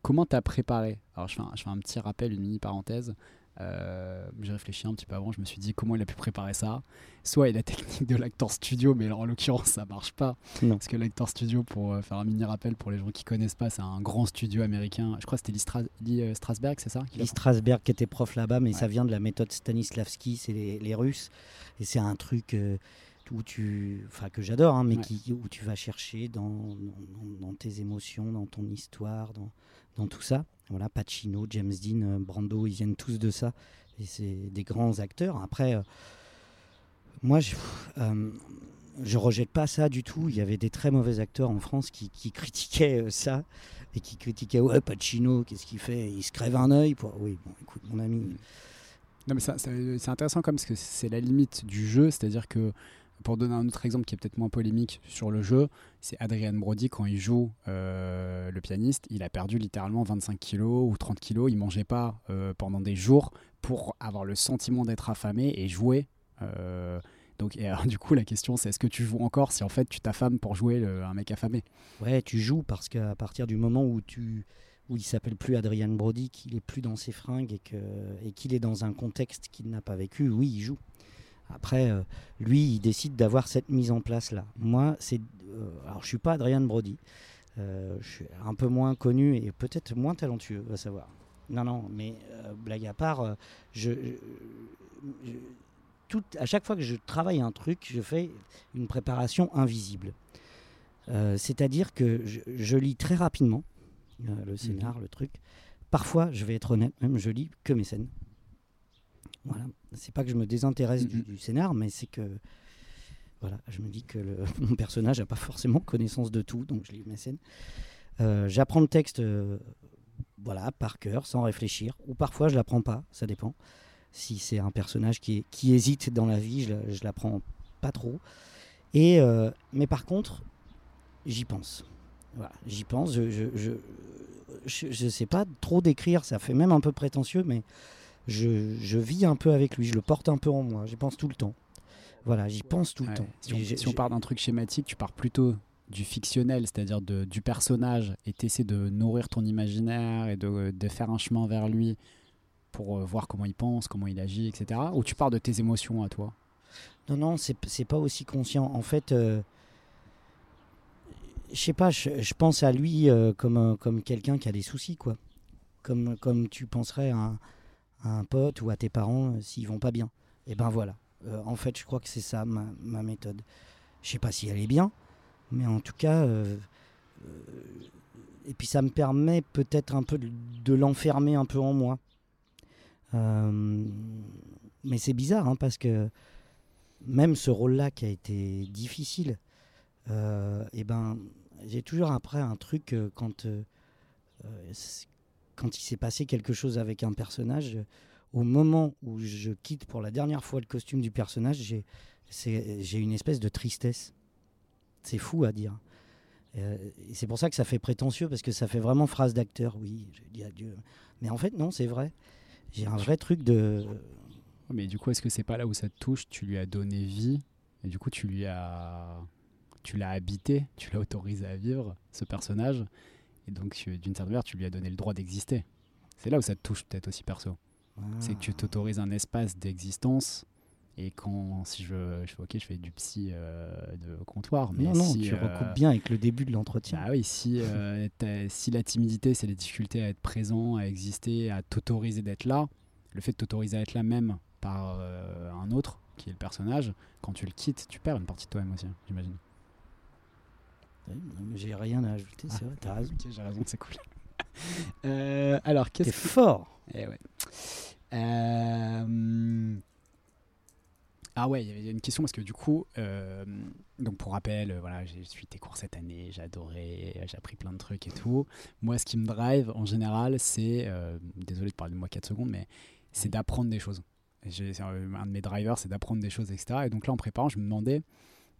comment tu as préparé? Alors, je fais, un, je fais un petit rappel, une mini parenthèse. Euh, j'ai réfléchi un petit peu avant, je me suis dit comment il a pu préparer ça. Soit il a la technique de l'acteur studio, mais en l'occurrence ça marche pas. Non. Parce que l'acteur studio, pour euh, faire un mini rappel pour les gens qui connaissent pas, c'est un grand studio américain. Je crois que c'était Lee, Stra- Lee, euh, Strasberg, c'est ça Lee Strasberg qui était prof là-bas, mais Ouais. ça vient de la méthode Stanislavski, c'est les, les Russes. Et c'est un truc où tu, enfin que j'adore, hein, mais Ouais. qui, où tu vas chercher dans, dans, dans tes émotions, dans ton histoire, dans, dans tout ça. Voilà, Pacino, James Dean, euh, Brando, ils viennent tous de ça. Et c'est des grands acteurs. Après, euh, moi, je, euh, je rejette pas ça du tout. Il y avait des très mauvais acteurs en France qui, critiquaient euh, ça et qui critiquaient ouais Pacino, qu'est-ce qu'il fait? Il se crève un œil. pour- Oui, bon, écoute, mon ami. Non, mais c'est intéressant comme parce que c'est la limite du jeu, c'est-à-dire que pour donner un autre exemple qui est peut-être moins polémique sur le jeu, c'est Adrian Brody quand il joue euh, le pianiste, il a perdu littéralement 25 kilos ou 30 kilos, il mangeait pas euh, pendant des jours pour avoir le sentiment d'être affamé et jouer. euh, donc du coup la question c'est est-ce que tu joues encore si en fait tu t'affames pour jouer le- un mec affamé? Ouais, tu joues parce qu'à partir du moment où tu où il s'appelle plus Adrian Brody, qu'il est plus dans ses fringues et que et qu'il est dans un contexte qu'il n'a pas vécu, oui, il joue. Après, euh, lui, il décide d'avoir cette mise en place là. Moi, c'est euh, alors je suis pas Adrian Brody, Euh, je suis un peu moins connu et peut-être moins talentueux, va savoir. Non, non, mais euh, blague à part, je, tout, à chaque fois que je travaille un truc, je fais une préparation invisible. C'est-à-dire que je, je lis très rapidement le scénar, le truc. Parfois, je vais être honnête, même je lis que mes scènes. Voilà. C'est pas que je me désintéresse du, Mhm. du scénar, mais c'est que voilà, je me dis que le- mon personnage n'a pas forcément connaissance de tout, donc je lis mes scènes. Euh, J'apprends le texte, euh, voilà, par cœur, sans réfléchir, ou parfois je l'apprends pas, ça dépend. Si c'est un personnage qui, qui hésite dans la vie, je, je l'apprends pas trop. Et euh, mais par contre, j'y pense. Voilà, j'y pense. Je, je, je, je- je sais pas trop décrire, ça fait même un peu prétentieux, mais je, je vis un peu avec lui, je le porte un peu en moi, j'y pense tout le temps. Voilà, j'y pense tout le Ouais, temps. Si on, si on part d'un truc schématique, tu pars plutôt du fictionnel, c'est-à-dire du personnage, et tu essaies de nourrir ton imaginaire et de, de faire un chemin vers lui pour euh, voir comment il pense, comment il agit, etc. Ou tu pars de tes émotions à toi? Non, non, c'est pas aussi conscient. En fait, euh, je sais pas, je, pense à lui euh, comme, comme quelqu'un qui a des soucis, quoi. Comme, comme tu penserais à un, à un pote ou à tes parents euh, s'ils vont pas bien. Et ben voilà. Euh, en fait, je crois que c'est ça ma, méthode. Je sais pas si elle est bien, mais en tout cas. euh, et puis ça me permet peut-être un peu de, l'enfermer un peu en moi. Mais c'est bizarre, hein, parce que même ce rôle-là qui a été difficile, et ben, j'ai toujours après un truc quand, quand il s'est passé quelque chose avec un personnage, au moment où je quitte pour la dernière fois le costume du personnage, j'ai une espèce de tristesse. C'est fou à dire. Euh, c'est pour ça que ça fait prétentieux, parce que ça fait vraiment phrase d'acteur, oui, je dis adieu. Mais en fait, non, c'est vrai. J'ai un vrai truc de... Mais du coup, est-ce que c'est pas là où ça te touche? Tu lui as donné vie et du coup, tu lui as, tu l'as habité, tu l'as autorisé à vivre ce personnage et donc d'une certaine manière, tu lui as donné le droit d'exister. C'est là où ça te touche peut-être aussi perso. C'est que tu t'autorises un espace d'existence. Et quand, si je, je fais ok, je fais du psy euh, de comptoir, mais non, non, si, tu euh, recoupes bien avec le début de l'entretien. Bah oui, si, euh, si la timidité, c'est les difficultés à être présent, à exister, à t'autoriser d'être là, le fait de t'autoriser à être là même par euh, un autre, qui est le personnage, quand tu le quittes, tu perds une partie de toi-même aussi, j'imagine. J'ai rien à ajouter, c'est vrai, t'as raison. Ok, j'ai raison, c'est cool. Euh, alors, qu'est-ce que... fort Eh ouais. Euh, Ah ouais, il y avait une question parce que du coup, euh, donc pour rappel, euh, voilà, j'ai suivi tes cours cette année, j'ai adoré, j'ai appris plein de trucs et tout. Moi, ce qui me drive en général, c'est, euh, désolé de parler de moi 4 secondes, mais c'est d'apprendre des choses. Un de mes drivers, c'est d'apprendre des choses, etc. Et donc là, en préparant, je me demandais,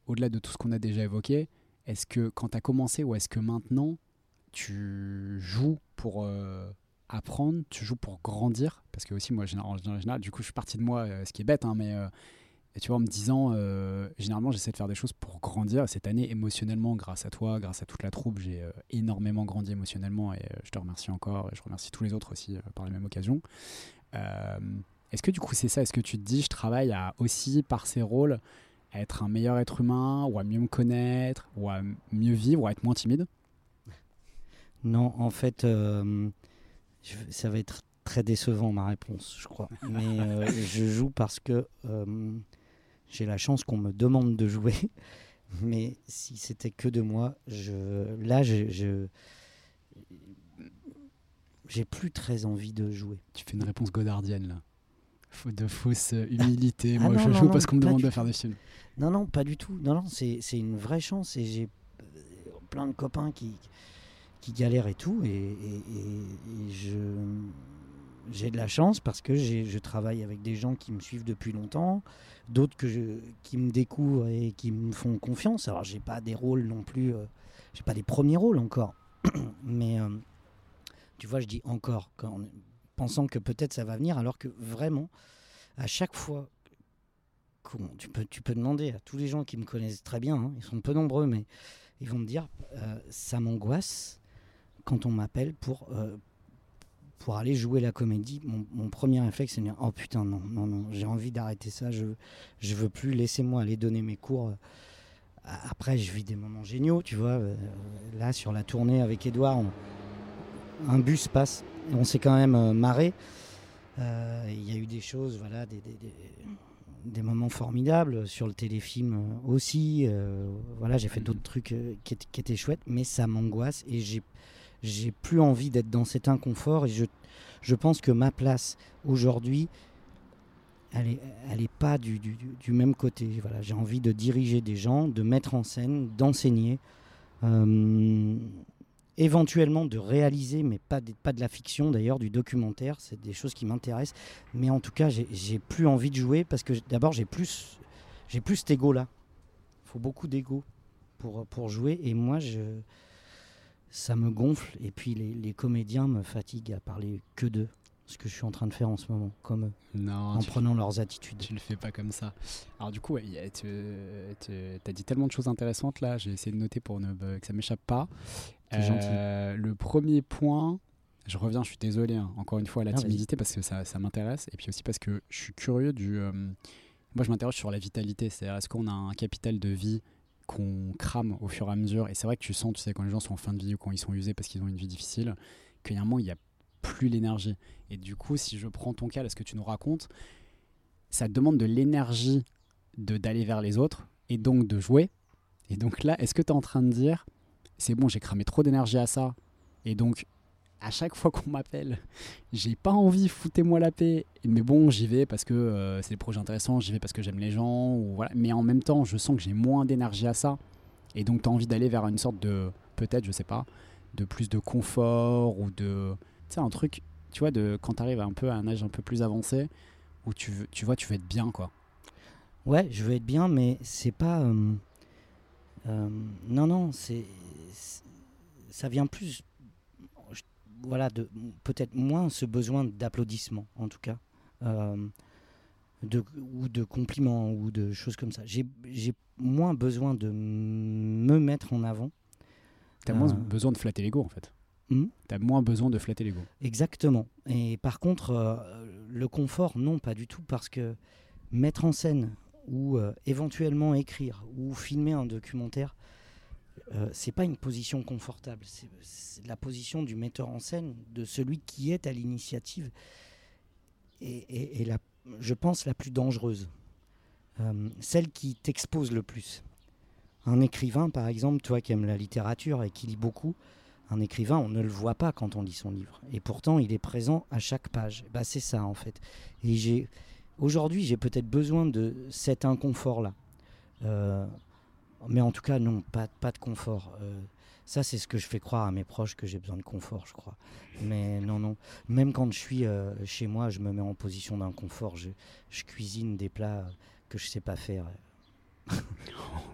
au-delà de tout ce qu'on a déjà évoqué, est-ce que quand tu as commencé ou est-ce que maintenant, tu joues pour euh, apprendre, tu joues pour grandir? Parce que aussi, moi, en général, du coup, je suis parti de moi, euh, ce qui est bête, hein, mais euh, tu vois, en me disant, généralement, j'essaie de faire des choses pour grandir. Et Cette année, émotionnellement, grâce à toi, grâce à toute la troupe, j'ai énormément grandi émotionnellement et je te remercie encore. Et je remercie tous les autres aussi par la même occasion. Est-ce que du coup, c'est ça? Est-ce que tu te dis, je travaille aussi, par ces rôles, à être un meilleur être humain, ou à mieux me connaître, ou à mieux vivre, ou à être moins timide Non, en fait, euh, je- ça va être très décevant ma réponse, je crois. Mais euh, je joue parce que euh, j'ai la chance qu'on me demande de jouer. Mais si c'était que de moi, je, là, je, je- j'ai plus très envie de jouer. Tu fais une réponse godardienne là. Faut- De fausse humilité. Ah Moi, non, je non, joue non, parce qu'on me demande de faire des films. Non, non, pas du tout. Non, non, c'est une vraie chance et j'ai euh, plein de copains qui, qui galèrent et tout. Et, je j'ai de la chance parce que je travaille avec des gens qui me suivent depuis longtemps, d'autres qui me découvrent et qui me font confiance. Alors, j'ai pas des rôles non plus, euh, j'ai pas des premiers rôles encore, mais euh, tu vois, je dis encore, pensant que peut-être ça va venir, alors que vraiment, à chaque fois tu peux, demander à tous les gens qui me connaissent très bien, hein, ils sont peu nombreux, mais ils vont me dire euh, ça m'angoisse quand on m'appelle pour, euh, pour aller jouer la comédie. Mon, premier réflexe, c'est de dire oh putain, non, non, non, j'ai envie d'arrêter ça, je, je veux plus, laissez-moi aller donner mes cours. Après, je vis des moments géniaux, tu vois. euh, là, sur la tournée avec Edouard, un bus passe, on s'est quand même marré. Il y a eu des choses, voilà, des- des moments formidables sur le téléfilm euh, aussi. euh, voilà, j'ai fait d'autres trucs euh, qui, étaient- qui étaient chouettes, mais ça m'angoisse et j'ai j'ai plus envie d'être dans cet inconfort. Et je, je pense que ma place aujourd'hui, elle est, elle est pas du, du, du- du même côté. Voilà, j'ai envie de diriger des gens, de mettre en scène, d'enseigner. euh, éventuellement de réaliser, mais pas de, pas de la fiction d'ailleurs, du documentaire, c'est des choses qui m'intéressent. Mais en tout cas, j'ai- plus envie de jouer parce que d'abord, j'ai plus, j'ai plus cet ego-là. Il faut beaucoup d'ego pour, pour jouer. Et moi, je, ça me gonfle. Et puis, les, les comédiens me fatiguent à parler que d'eux. Ce que je suis en train de faire en ce moment, comme eux, Non, en prenant leurs attitudes. tu le fais pas comme ça. Alors du coup, ouais, tu as dit tellement de choses intéressantes là. J'ai essayé de noter pour ne, que ça m'échappe pas. Euh, Le premier point, je reviens, je suis désolé, hein, encore une fois, à la Ah, timidité parce que ça, ça m'intéresse. Et puis aussi parce que je suis curieux du. euh, moi, je m'interroge sur la vitalité. C'est-à-dire, est-ce qu'on a un capital de vie qu'on crame au fur et à mesure Et c'est vrai que tu sens, tu sais, quand les gens sont en fin de vie ou quand ils sont usés parce qu'ils ont une vie difficile, qu'il y a un moment, il n'y a plus l'énergie. Et du coup, si je prends ton cas, là, ce que tu nous racontes, ça te demande de l'énergie de d'aller vers les autres et donc de jouer. Et donc là, est-ce que tu es en train de dire, c'est bon, j'ai cramé trop d'énergie à ça, et donc à chaque fois qu'on m'appelle, j'ai pas envie, foutez-moi la paix, mais bon, j'y vais parce que euh, c'est des projets intéressants, j'y vais parce que j'aime les gens, mais en même temps, je sens que j'ai moins d'énergie à ça, et donc tu envie d'aller vers une sorte de, peut-être, je sais pas, de plus de confort, ou de, tu sais, un truc, tu vois, de quand tu arrives un peu à un âge un peu plus avancé, où tu, tu vois, tu veux être bien, quoi. Ouais, je veux être bien, mais c'est pas. euh, euh, non, non, c'est. Ça vient plus. je- Voilà, de peut-être moins ce besoin d'applaudissements, en tout cas. euh, de, ou de compliments, ou de choses comme ça. J'ai moins besoin de me mettre en avant. Tu as moins Euh. besoin de flatter l'ego, en fait. Hmm? Tu as moins besoin de flatter l'ego. Exactement. Et par contre, le confort, non, pas du tout, parce que mettre en scène ou euh, éventuellement écrire ou filmer un documentaire, euh, c'est pas une position confortable. C'est la position du metteur en scène, de celui qui est à l'initiative, et, je pense la plus dangereuse, Euh, celle qui t'expose le plus. Un écrivain, par exemple, toi qui aimes la littérature et qui lit beaucoup, un écrivain, on ne le voit pas quand on lit son livre. Et pourtant, il est présent à chaque page. Bah, c'est ça, en fait. Et j'ai, aujourd'hui, j'ai peut-être besoin de cet inconfort-là. Euh, mais en tout cas, non, pas, pas de confort. Euh, ça, c'est ce que je fais croire à mes proches que j'ai besoin de confort, je crois. Mais non, non. Même quand je suis euh, chez moi, je me mets en position d'inconfort. Je, je cuisine des plats que je sais pas faire.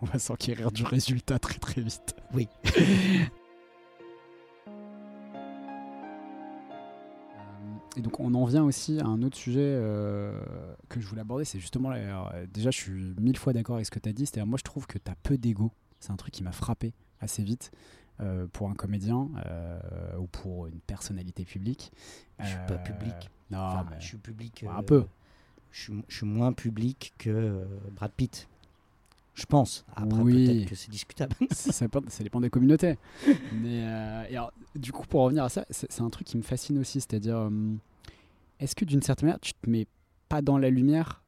On va s'enquérir du résultat très très vite. Oui. Et donc on en vient aussi à un autre sujet euh, que je voulais aborder, c'est justement, alors, euh, déjà je suis mille fois d'accord avec ce que tu as dit, c'est-à-dire moi je trouve que tu as peu d'ego, c'est un truc qui m'a frappé assez vite euh, pour un comédien euh, ou pour une personnalité publique. Je suis pas public. Non, Enfin, mais je suis public. un euh, peu. Je suis, je suis moins public que Brad Pitt. Je pense. Après, Oui. peut-être que c'est discutable. ça, ça dépend- ça dépend des communautés. Mais euh, et alors, du coup, pour revenir à ça, c'est un truc qui me fascine aussi, c'est-à-dire, hum, est-ce que d'une certaine manière, tu te mets pas dans la lumière?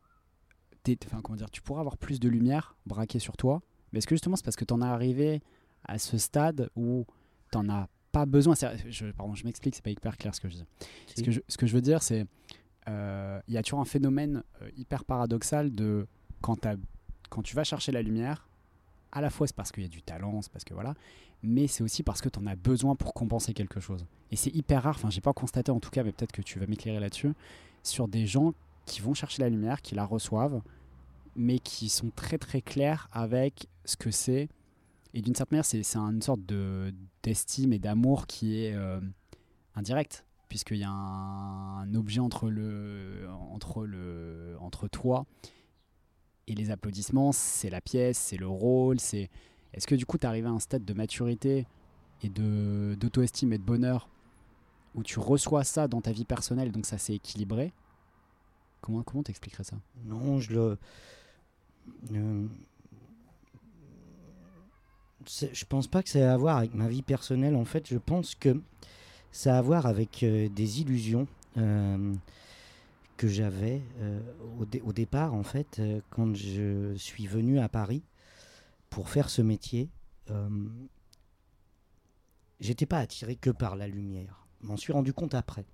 T'es- Enfin, comment dire, tu pourras avoir plus de lumière braquée sur toi, mais est-ce que justement c'est parce que tu en es arrivé à ce stade où tu n'en as pas besoin? Je, Pardon, je m'explique, c'est pas hyper clair ce que je dis. Ce que je, ce que je veux dire, c'est euh, il y a toujours un phénomène euh, hyper paradoxal de quand, t'as- quand tu vas chercher la lumière, à la fois c'est parce qu'il y a du talent, c'est parce que voilà, mais c'est aussi parce que tu en as besoin pour compenser quelque chose. Et c'est hyper rare, enfin j'ai pas constaté en tout cas, mais peut-être que tu vas m'éclairer là-dessus, sur des gens qui vont chercher la lumière, qui la reçoivent, mais qui sont très très clairs avec ce que c'est. Et d'une certaine manière, c'est une sorte de- d'estime et d'amour qui est euh, indirect, puisqu'il y a un, un objet entre, le, entre, le, entre toi et les applaudissements, c'est la pièce, c'est le rôle, c'est... Est-ce que du coup tu arrivé à un stade de maturité et de- d'auto-estime et de bonheur où tu reçois ça dans ta vie personnelle, donc ça s'est équilibré? Comment comment t'expliquerais ça? Non, je le. euh, je pense pas que ça a à voir avec ma vie personnelle. En fait, je pense que ça a à voir avec euh, des illusions euh, que j'avais euh, au, au départ, en fait, euh, quand je suis venu à Paris pour faire ce métier. euh, J'étais pas attiré que par la lumière. M'en suis rendu compte après.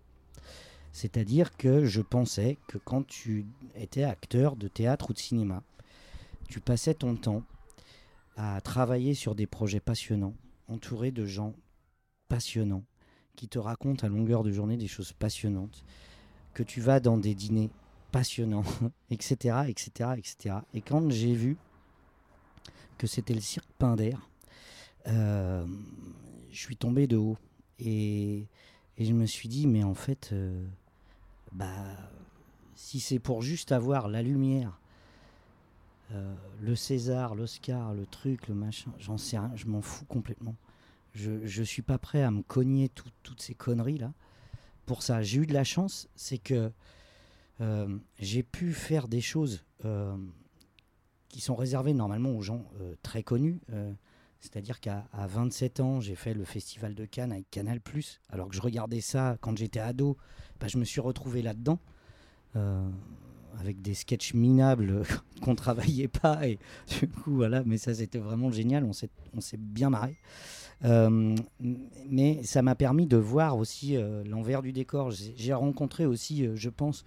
C'est-à-dire que je pensais que quand tu étais acteur de théâtre ou de cinéma, tu passais ton temps à travailler sur des projets passionnants, entouré de gens passionnants, qui te racontent à longueur de journée des choses passionnantes, que tu vas dans des dîners passionnants, etc., etc., etc. Et quand j'ai vu que c'était le cirque Pinder, euh, je suis tombé de haut. Et, je me suis dit, mais en fait, euh, bah, si c'est pour juste avoir la lumière, euh, le César, l'Oscar, le truc, le machin, j'en sais rien, je m'en fous complètement. Je, je suis pas prêt à me cogner tout- toutes ces conneries là. Pour ça. J'ai eu de la chance, c'est que euh, j'ai pu faire des choses euh, qui sont réservées normalement aux gens euh, très connus. C'est-à-dire qu'à à 27 ans, j'ai fait le festival de Cannes avec Canal+. Alors que je regardais ça quand j'étais ado, bah, je me suis retrouvé là-dedans. avec des sketchs minables qu'on travaillait pas et du coup voilà mais ça c'était vraiment génial on s'est bien marré mais ça m'a permis de voir aussi euh, l'envers du décor j'ai rencontré aussi euh, je pense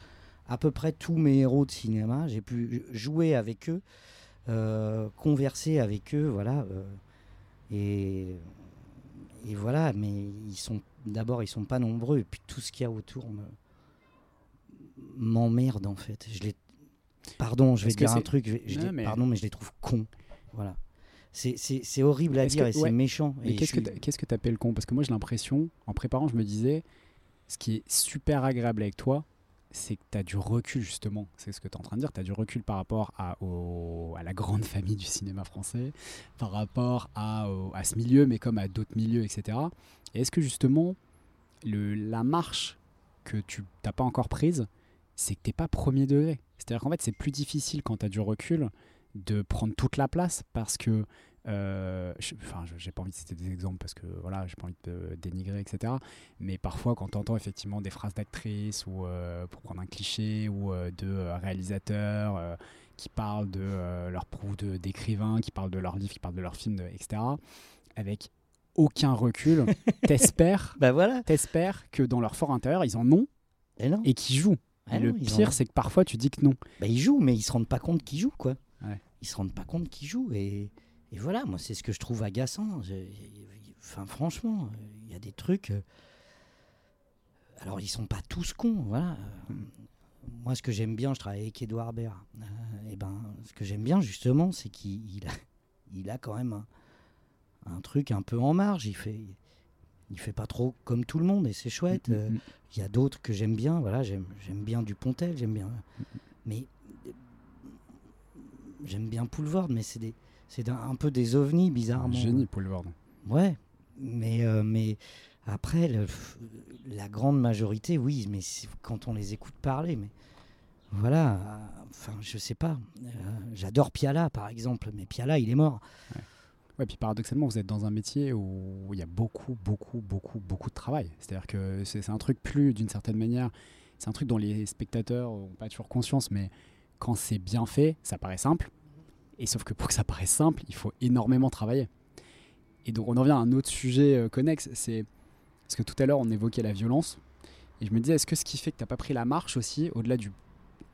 à peu près tous mes héros de cinéma j'ai pu jouer avec eux euh, converser avec eux voilà euh, et et voilà mais ils sont d'abord ils sont pas nombreux et puis tout ce qu'il y a autour me m'emmerde en fait. Je les... Pardon, je vais dire un truc, je vais- je Non, les- mais- pardon, mais je les trouve cons. Voilà. C'est- horrible à dire que- et c'est méchant. Mais qu'est-ce que qu'est-ce que t'appelles con? Parce que moi j'ai l'impression, en préparant, je me disais, ce qui est super agréable avec toi, c'est que tu as du recul justement. C'est ce que tu es en train de dire. Tu as du recul par rapport à, au- à la grande famille du cinéma français, par rapport à, au- à ce milieu, mais comme à d'autres milieux, etc. Et est-ce que justement, le, la marche que tu n'as pas encore prise, c'est que tu pas premier degré? C'est-à-dire qu'en fait, c'est plus difficile quand tu as du recul de prendre toute la place parce que euh, Enfin, j'ai pas envie de citer des exemples parce que voilà, j'ai pas envie de dénigrer, etc. Mais parfois, quand tu entends effectivement des phrases d'actrices ou euh, pour prendre un cliché ou euh, de euh, réalisateurs euh, qui parlent de euh, leur ou de d'écrivains, qui parlent de leurs livres, qui parlent de leurs films, de- etc. Avec aucun recul, t'espères, Bah voilà. t'espères que dans leur fort intérieur, ils en ont Et non. et qu'ils jouent. Ah et le non, pire, ont. c'est que parfois tu dis que non. Bah, ils jouent, mais ils se rendent pas compte qu'ils jouent, quoi. Ils se rendent pas compte qu'ils jouent. Et, et voilà, moi, c'est ce que je trouve agaçant. Enfin, franchement, il y a des trucs. euh, Alors, ils sont pas tous cons, voilà. Euh, Moi, ce que j'aime bien, je travaille avec Edouard Baird. Euh, et ben, ce que j'aime bien, justement, c'est qu'il il a, il a quand même un, un truc un peu en marge. Il fait, il fait pas trop comme tout le monde, et c'est chouette. Euh, Mm, mm, il y a d'autres que j'aime bien, voilà, j'aime bien Dupontel, j'aime bien. Mais j'aime bien Poulvord, mais c'est des c'est un peu des ovnis bizarrement. Génie, Paul Ward. Ouais, mais euh, mais après le- la grande majorité, oui, mais quand on les écoute parler, mais voilà, enfin je sais pas. Euh, J'adore Piala par exemple, mais Piala il est mort. Ouais, puis paradoxalement, vous êtes dans un métier où il y a beaucoup, beaucoup, beaucoup, beaucoup de travail. C'est-à-dire que c'est un truc plus, d'une certaine manière, c'est un truc dont les spectateurs n'ont pas toujours conscience, mais quand c'est bien fait, ça paraît simple. Et sauf que pour que ça paraisse simple, il faut énormément travailler. Et donc on en vient à un autre sujet euh, connexe, c'est parce que tout à l'heure on évoquait la violence, et je me disais, est-ce que ce qui fait que tu n'as pas pris la marche aussi, au-delà du,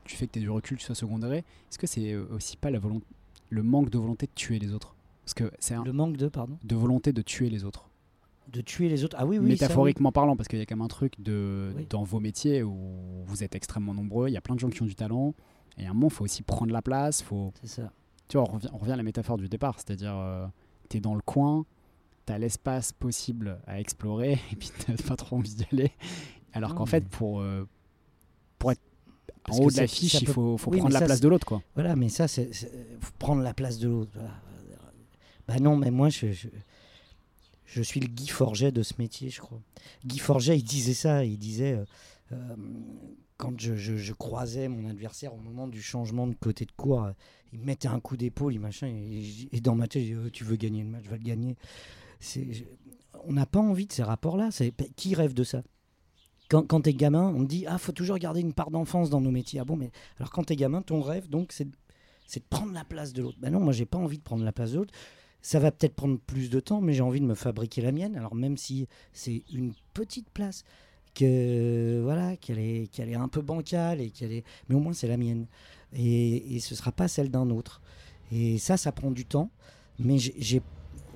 du fait que tu as du recul, que tu sois secondaire, est-ce que c'est euh, aussi pas la volonté, le manque de volonté de tuer les autres? Parce que c'est un, Le manque de pardon, de volonté de tuer les autres. de tuer les autres? Ah oui oui. ça, Métaphoriquement parlant, parce qu'il y a quand même un truc de, Oui. dans vos métiers où vous êtes extrêmement nombreux, il y a plein de gens qui ont du talent, et à un moment, il faut aussi prendre la place. Faut... ça. Tu vois, on revient, on revient à la métaphore du départ, c'est-à-dire, tu es dans le coin, tu as l'espace possible à explorer, et puis tu pas trop envie d'y aller. Alors qu'en mais- fait, pour, euh, pour être Parce en haut de l'affiche, ça il peut- faut, faut Oui, prendre la ça, place de l'autre. quoi. Voilà, mais ça, c'est prendre la place de l'autre. voilà. Bah non, mais moi, je, je, je suis le Guy Forget de ce métier, je crois. Guy Forget, il disait ça, il disait, euh, euh, quand je, croisais mon adversaire au moment du changement de côté de cours, euh, il me mettait un coup d'épaule, il machin, et, dans ma tête, je dis, Oh, tu veux gagner le match, vais le gagner. On n'a pas envie de ces rapports-là. c'est- Qui rêve de ça? Quand, t'es gamin, on dit ah faut toujours garder une part d'enfance dans nos métiers. Ah bon mais alors quand t'es gamin, ton rêve donc c'est de prendre la place de l'autre. Ben non, moi j'ai pas envie de prendre la place de l'autre. Ça va peut-être prendre plus de temps, mais j'ai envie de me fabriquer la mienne. Alors même si c'est une petite place, que voilà, qu'elle est, qu'elle est un peu bancale et qu'elle est, mais au moins c'est la mienne. Et, et ce sera pas celle d'un autre. Et ça, ça prend du temps. Mais j'ai-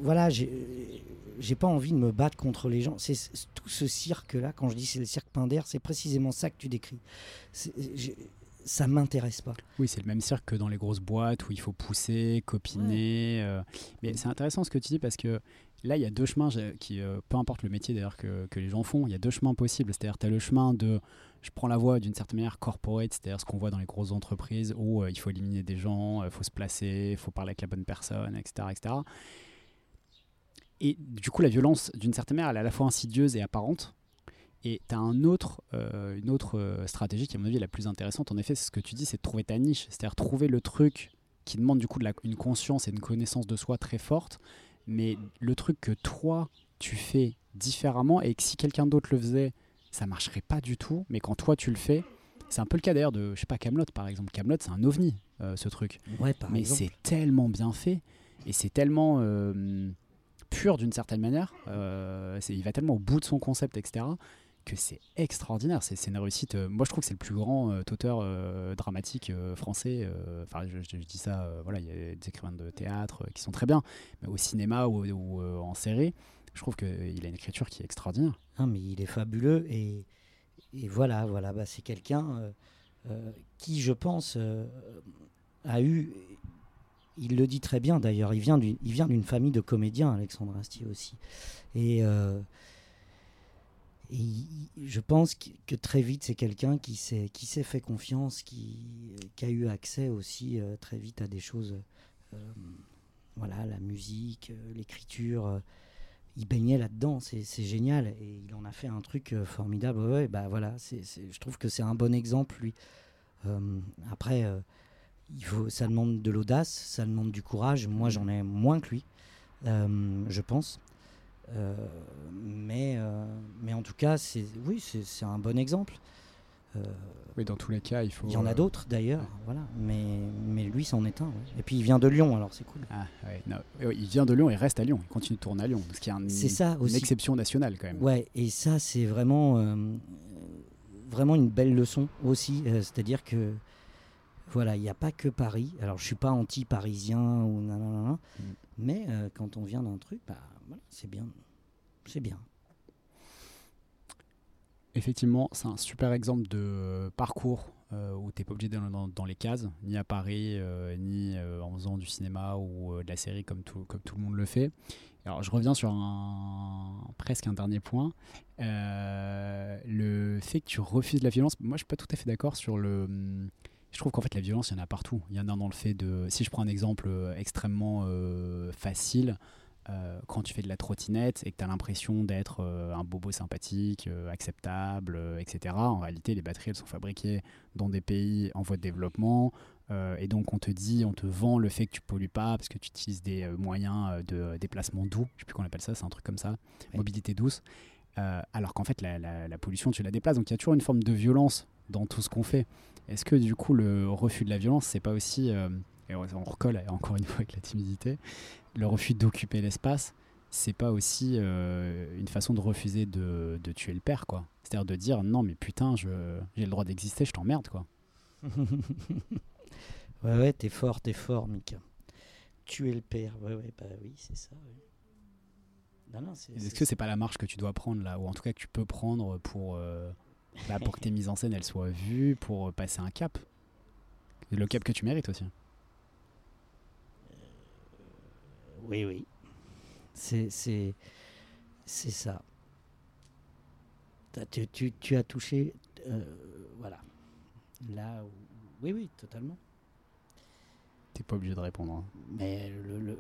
voilà, j'ai, pas envie de me battre contre les gens. C'est tout ce cirque-là. Quand je dis c'est le cirque Pinder, c'est précisément ça que tu décris. Ça m'intéresse pas. Oui, c'est le même cirque que dans les grosses boîtes où il faut pousser, copiner. euh, Mais c'est intéressant ce que tu dis parce que là, il y a deux chemins qui, euh, peu importe le métier d'ailleurs que, les gens font, il y a deux chemins possibles. C'est-à-dire, tu as le chemin de je prends la voie d'une certaine manière corporate, c'est-à-dire ce qu'on voit dans les grosses entreprises où euh, il faut éliminer des gens, il faut se placer, il faut parler avec la bonne personne, etc. etc. Et du coup, la violence, d'une certaine manière, elle est à la fois insidieuse et apparente. Et tu as un autre, euh, une autre euh, stratégie qui, à mon avis, est la plus intéressante. En effet, c'est ce que tu dis, c'est de trouver ta niche. C'est-à-dire trouver le truc qui demande du coup une conscience et une connaissance de soi très forte, mais le truc que toi, tu fais différemment et que si quelqu'un d'autre le faisait, ça marcherait pas du tout. Mais quand toi, tu le fais, c'est un peu le cas d'ailleurs de, je sais pas, Camelot par exemple. Camelot, c'est un ovni, euh, ce truc. Ouais, par mais c'est tellement bien fait et c'est tellement euh, pur d'une certaine manière. euh, il va tellement au bout de son concept, etc. que c'est extraordinaire. C'est une réussite. euh, moi, je trouve que c'est le plus grand euh, auteur euh, dramatique français. Enfin, je, dis ça. voilà, il y a des écrivains de théâtre qui sont très bien, mais au cinéma ou, en série, je trouve qu'il a une écriture qui est extraordinaire. Non, mais il est fabuleux et, et voilà, voilà, bah, c'est quelqu'un qui, je pense, a eu. Il le dit très bien d'ailleurs. Il vient d'une, famille de comédiens, Alexandre Astier aussi. Et, et je pense que, très vite, c'est quelqu'un qui s'est, fait confiance, qui, a eu accès aussi euh, très vite à des choses. euh, voilà, la musique, euh, l'écriture. il baignait là-dedans, c'est génial et il en a fait un truc formidable. Ouais, bah voilà, je trouve que c'est un bon exemple lui. Après, il faut, ça demande de l'audace, ça demande du courage. Moi, j'en ai moins que lui, je pense. Euh, mais, euh, mais en tout cas, c'est oui, c'est un bon exemple. Euh, Oui, dans tous les cas, il faut. il y en a euh, d'autres d'ailleurs, voilà. Mais, mais lui, c'en est un. ouais. Et puis il vient de Lyon, alors c'est cool. Ah, ouais, non. Ouais, Il vient de Lyon, il reste à Lyon, il continue de tourner à Lyon, ce qui est un- C'est ça une aussi. exception nationale quand même. Ouais, et ça, c'est vraiment, euh, vraiment une belle leçon aussi. euh, C'est-à-dire que, voilà, il n'y a pas que Paris. Alors, je suis pas anti-parisien ou nanana, Mm. mais euh, quand on vient d'un truc, bah, c'est bien. C'est bien. Effectivement, c'est un super exemple de parcours euh, où tu n'es pas obligé d'aller dans, les cases, ni à Paris, euh, ni euh, en faisant du cinéma ou de la série comme tout, comme tout le monde le fait. Alors, je reviens sur presque un dernier point. Le fait que tu refuses la violence, moi, je suis pas tout à fait d'accord sur le. Je trouve qu'en fait, la violence, il y en a partout. Il y en a dans le fait de. Si je prends un exemple extrêmement facile, euh, quand tu fais de la trottinette et que tu as l'impression d'être euh, un bobo sympathique, euh, acceptable, etc., en réalité, les batteries, elles sont fabriquées dans des pays en voie de développement. et donc, on te dit, on te vend le fait que tu pollues pas parce que tu utilises des moyens de déplacement doux. Je sais plus comment on appelle ça, c'est un truc comme ça. Mobilité douce. Alors qu'en fait, la, la- la pollution, tu la déplaces. Donc, il y a toujours une forme de violence dans tout ce qu'on fait. Est-ce que, du coup, le refus de la violence, c'est pas aussi. Euh, et on recolle encore une fois avec la timidité le refus d'occuper l'espace, c'est pas aussi euh, une façon de refuser de, de tuer le père, quoi. C'est-à-dire de dire non, mais putain, j'ai le droit d'exister, je t'emmerde, quoi. ouais, ouais, t'es fort, t'es fort, Mika. Tuer le père, ouais, ouais, bah oui, c'est ça. ouais. Non, non. Est-ce c'est que c'est pas la marche que tu dois prendre là, ou en tout cas que tu peux prendre pour, euh, bah, pour que tes mises en scène elles soient vues, pour euh, passer un cap? Le cap que tu mérites aussi. Oui, oui. C'est, ça. T'as- Tu, tu, tu as touché, euh, voilà. Là, où- oui, oui, totalement. T'es pas obligé de répondre. hein. Mais le, le,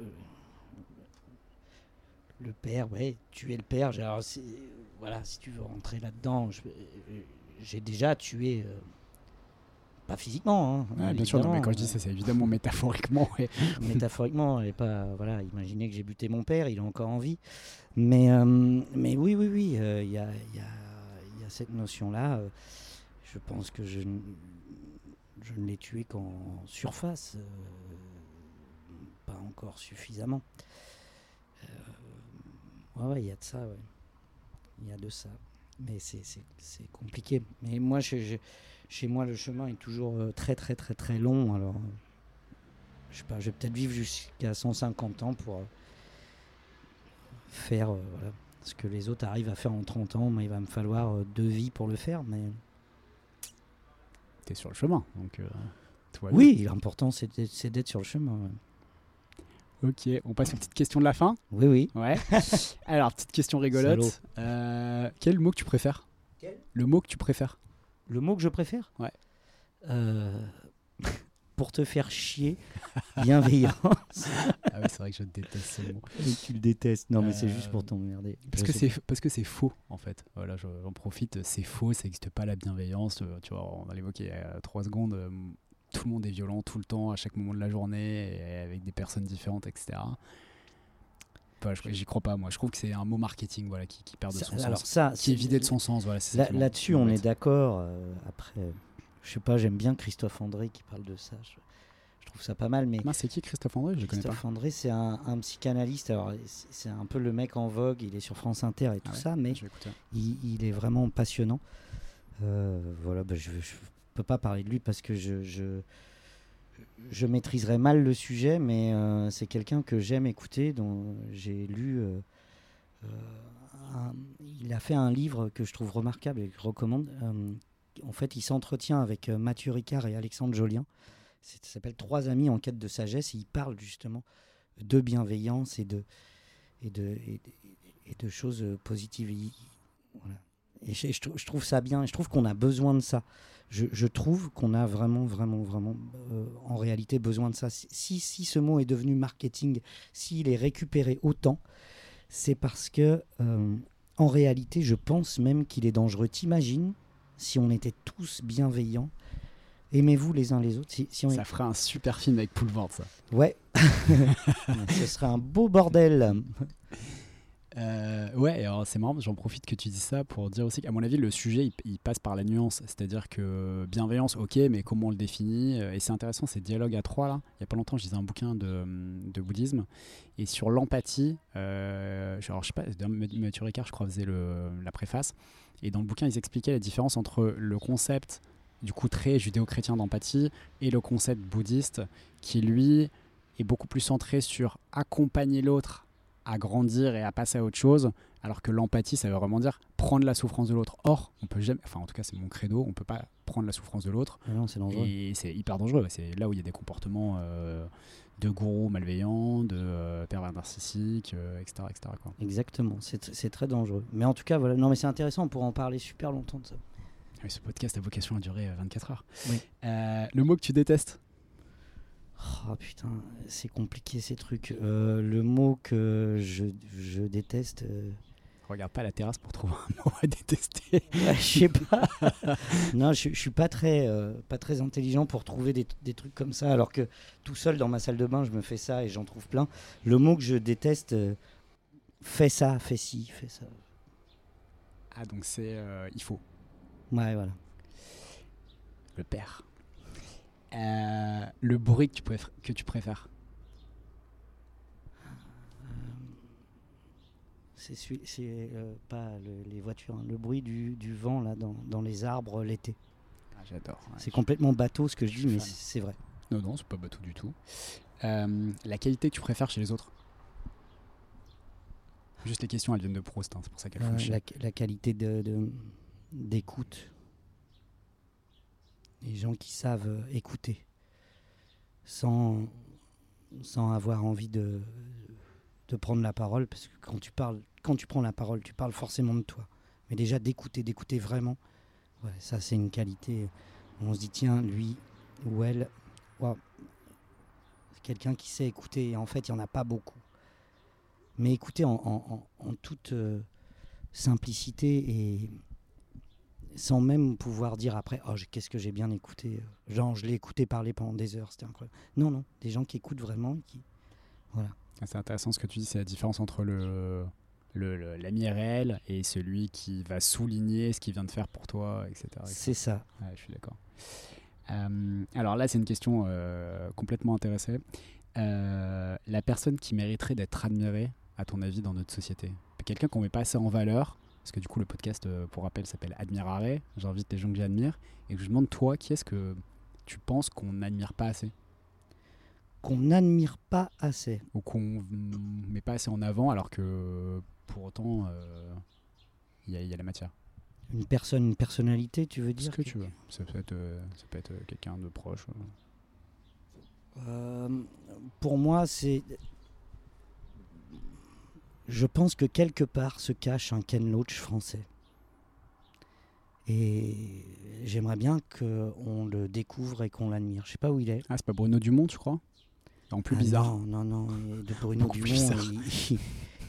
le père, ouais, tuer le père. Alors, voilà, si tu veux rentrer là-dedans, j'ai déjà tué, euh, pas physiquement, hein, Ouais, bien sûr, non, mais quand je dis évidemment, ça, c'est évidemment métaphoriquement. ouais. métaphoriquement, et pas voilà, imaginez que j'ai buté mon père, il est encore en vie. Mais, euh, mais oui, oui, oui, euh, il y, a, il y a- il y a cette notion-là. euh, je pense que je, ne l'ai tué qu'en surface, euh, pas encore suffisamment. Euh, ouais, ouais, il y a de ça, ouais. Il y a de ça. Mais c'est- compliqué. Mais moi, je- je- chez moi, le chemin est toujours euh, très, très, très, très long. Alors, je sais pas, je vais peut-être vivre jusqu'à 150 ans pour euh, faire euh, voilà, ce que les autres arrivent à faire en 30 ans. Moi, il va me falloir deux vies pour le faire. Mais T'es sur le chemin, donc. euh, bien. oui, l'important, c'est d'être c'est d'être sur le chemin. ouais. Ok, on passe aux petites questions de la fin. Oui, oui. Ouais. Alors, petite question rigolote. Euh, quel mot que tu préfères? Quel? Le mot que tu préfères Le mot que je préfère? Ouais. Euh, pour te faire chier, bienveillance. Ah oui, c'est vrai que je déteste ce mot. tu le détestes. Non, mais c'est juste Euh, pour t'emmerder. Parce que c'est parce que c'est faux en fait. Voilà, je- j'en profite. C'est faux, ça n'existe pas la bienveillance. euh, Tu vois, on va l'évoquer il y a trois secondes. Tout le monde est violent tout le temps, à chaque moment de la journée, et avec des personnes différentes, etc. Enfin, je- J'y crois pas, moi. Je trouve que c'est un mot marketing, voilà, qui, qui perd de Ça- son alors sens, ça, qui est vidé de son sens. Voilà, Là- Là-dessus, on est d'accord. euh, après, je sais pas, j'aime bien Christophe André qui parle de ça. Je, je trouve ça pas mal, mais c'est qui Christophe André? Je le connais pas. Christophe André, c'est un, un psychanalyste. Alors, c'est un peu le mec en vogue. Il est sur France Inter et tout Ah ouais, ça, mais Je il, il est vraiment passionnant. Euh, voilà, bah, je ne peux pas parler de lui parce que je, je, je maîtriserais mal le sujet, mais euh, c'est quelqu'un que j'aime écouter, dont j'ai lu. euh, euh, il a fait un livre que je trouve remarquable et que je recommande. En fait, il s'entretient avec Mathieu Ricard et Alexandre Jolien. Ça s'appelle Trois amis en quête de sagesse. Et il parle justement de bienveillance et de, et de, et de, choses positives. Et je, je trou- je trouve ça bien. Je trouve qu'on a besoin de ça. Je, je trouve qu'on a vraiment, vraiment, vraiment, euh, en réalité, besoin de ça. Si, si ce mot est devenu marketing, s'il est récupéré autant, c'est parce que, euh, en réalité, je pense même qu'il est dangereux. T'imagines si on était tous bienveillants Aimez-vous les uns les autres si, si on Ça ferait un super film avec Poulvord, ça. Ouais. Ce serait un beau bordel. Euh, ouais, alors c'est marrant, j'en profite que tu dis ça pour dire aussi qu'à mon avis, le sujet il, passe par la nuance. C'est-à-dire que bienveillance, ok, mais comment on le définit Euh, Et c'est intéressant, ces dialogues à trois là. Il y a pas longtemps, je lisais un bouquin de, de bouddhisme et sur l'empathie. Euh, genre, je sais pas, Mathieu Ricard, je crois, faisait le, la préface. Et dans le bouquin, ils expliquaient la différence entre le concept du coup très judéo-chrétien d'empathie et le concept bouddhiste qui lui est beaucoup plus centré sur accompagner l'autre à grandir et à passer à autre chose, alors que l'empathie, ça veut vraiment dire prendre la souffrance de l'autre. Or, on peut jamais, enfin en tout cas c'est mon credo, on peut pas prendre la souffrance de l'autre, Ah non, c'est dangereux. et c'est hyper dangereux. C'est là où il y a des comportements euh, de gourous malveillants, de euh, pervers narcissiques, euh, etc., etc. quoi. Exactement, c'est tr- c'est très dangereux. Mais en tout cas, voilà. Non, mais c'est intéressant, on pourra en parler super longtemps de ça. Oui, ce podcast a vocation à durer euh, 24 heures. Oui. Le mot que tu détestes? Oh putain, c'est compliqué ces trucs. Euh, le mot que je, je déteste, euh, Regarde pas la terrasse pour trouver un mot à détester. je sais pas. non, je, je suis pas très, euh, pas très intelligent pour trouver des, des trucs comme ça, alors que tout seul dans ma salle de bain, je me fais ça et j'en trouve plein. Le mot que je déteste, euh, fais ça, fais ci, fais ça. Ah donc c'est euh, il faut Ouais, voilà. le père. Euh, le bruit que tu, préfères, que tu préfères C'est euh, pas le- les voitures, hein, le bruit du, du vent là dans, dans les arbres l'été. Ah, J'adore. ouais. C'est complètement bateau ce que je dis, mais c'est vrai. Non, non, c'est pas bateau du tout. Euh, la qualité que tu préfères chez les autres Juste les questions, elles viennent de Proust, hein, c'est pour ça qu'elles font Euh, la, la qualité de, de- Les gens qui savent euh, écouter sans, sans avoir envie de, de prendre la parole, parce que quand tu parles, quand tu prends la parole, tu parles forcément de toi. Mais déjà d'écouter, d'écouter vraiment, ça c'est une qualité. On se dit tiens, lui ou elle, quelqu'un qui sait écouter. Et en fait, il n'y en a pas beaucoup. Mais écouter en- en toute euh, simplicité et sans même pouvoir dire après oh qu'est-ce que j'ai bien écouté euh, genre je l'ai écouté parler pendant des heures c'était incroyable non non des gens qui écoutent vraiment qui voilà Ah, C'est intéressant ce que tu dis, c'est la différence entre le, l'ami réel et celui qui va souligner ce qu'il vient de faire pour toi, etc. etc. c'est ça Ouais, je suis d'accord. Euh, alors là, c'est une question euh, complètement intéressée. Euh, la personne qui mériterait d'être admirée, à ton avis, dans notre société? Quelqu'un qu'on met pas assez en valeur, parce que du coup, le podcast, euh, pour rappel, s'appelle Admirare. J'invite les gens que j'admire. Et que je demande, toi, qui est-ce que tu penses qu'on n'admire pas assez? Qu'on n'admire pas assez Ou qu'on met pas assez en avant, alors que pour autant, euh, il y, a- il y a la matière une personne une personnalité tu veux Ce dire que tu veux. Ça peut être, euh, ça peut être quelqu'un de proche. Euh, pour moi, c'est. Je pense que quelque part se cache un Ken Loach français. Et j'aimerais bien qu'on le découvre et qu'on l'admire. Je sais pas où il est. Ah, c'est pas Bruno Dumont, tu crois En plus Ah bizarre. Non, non, non. De Bruno Dumont. il-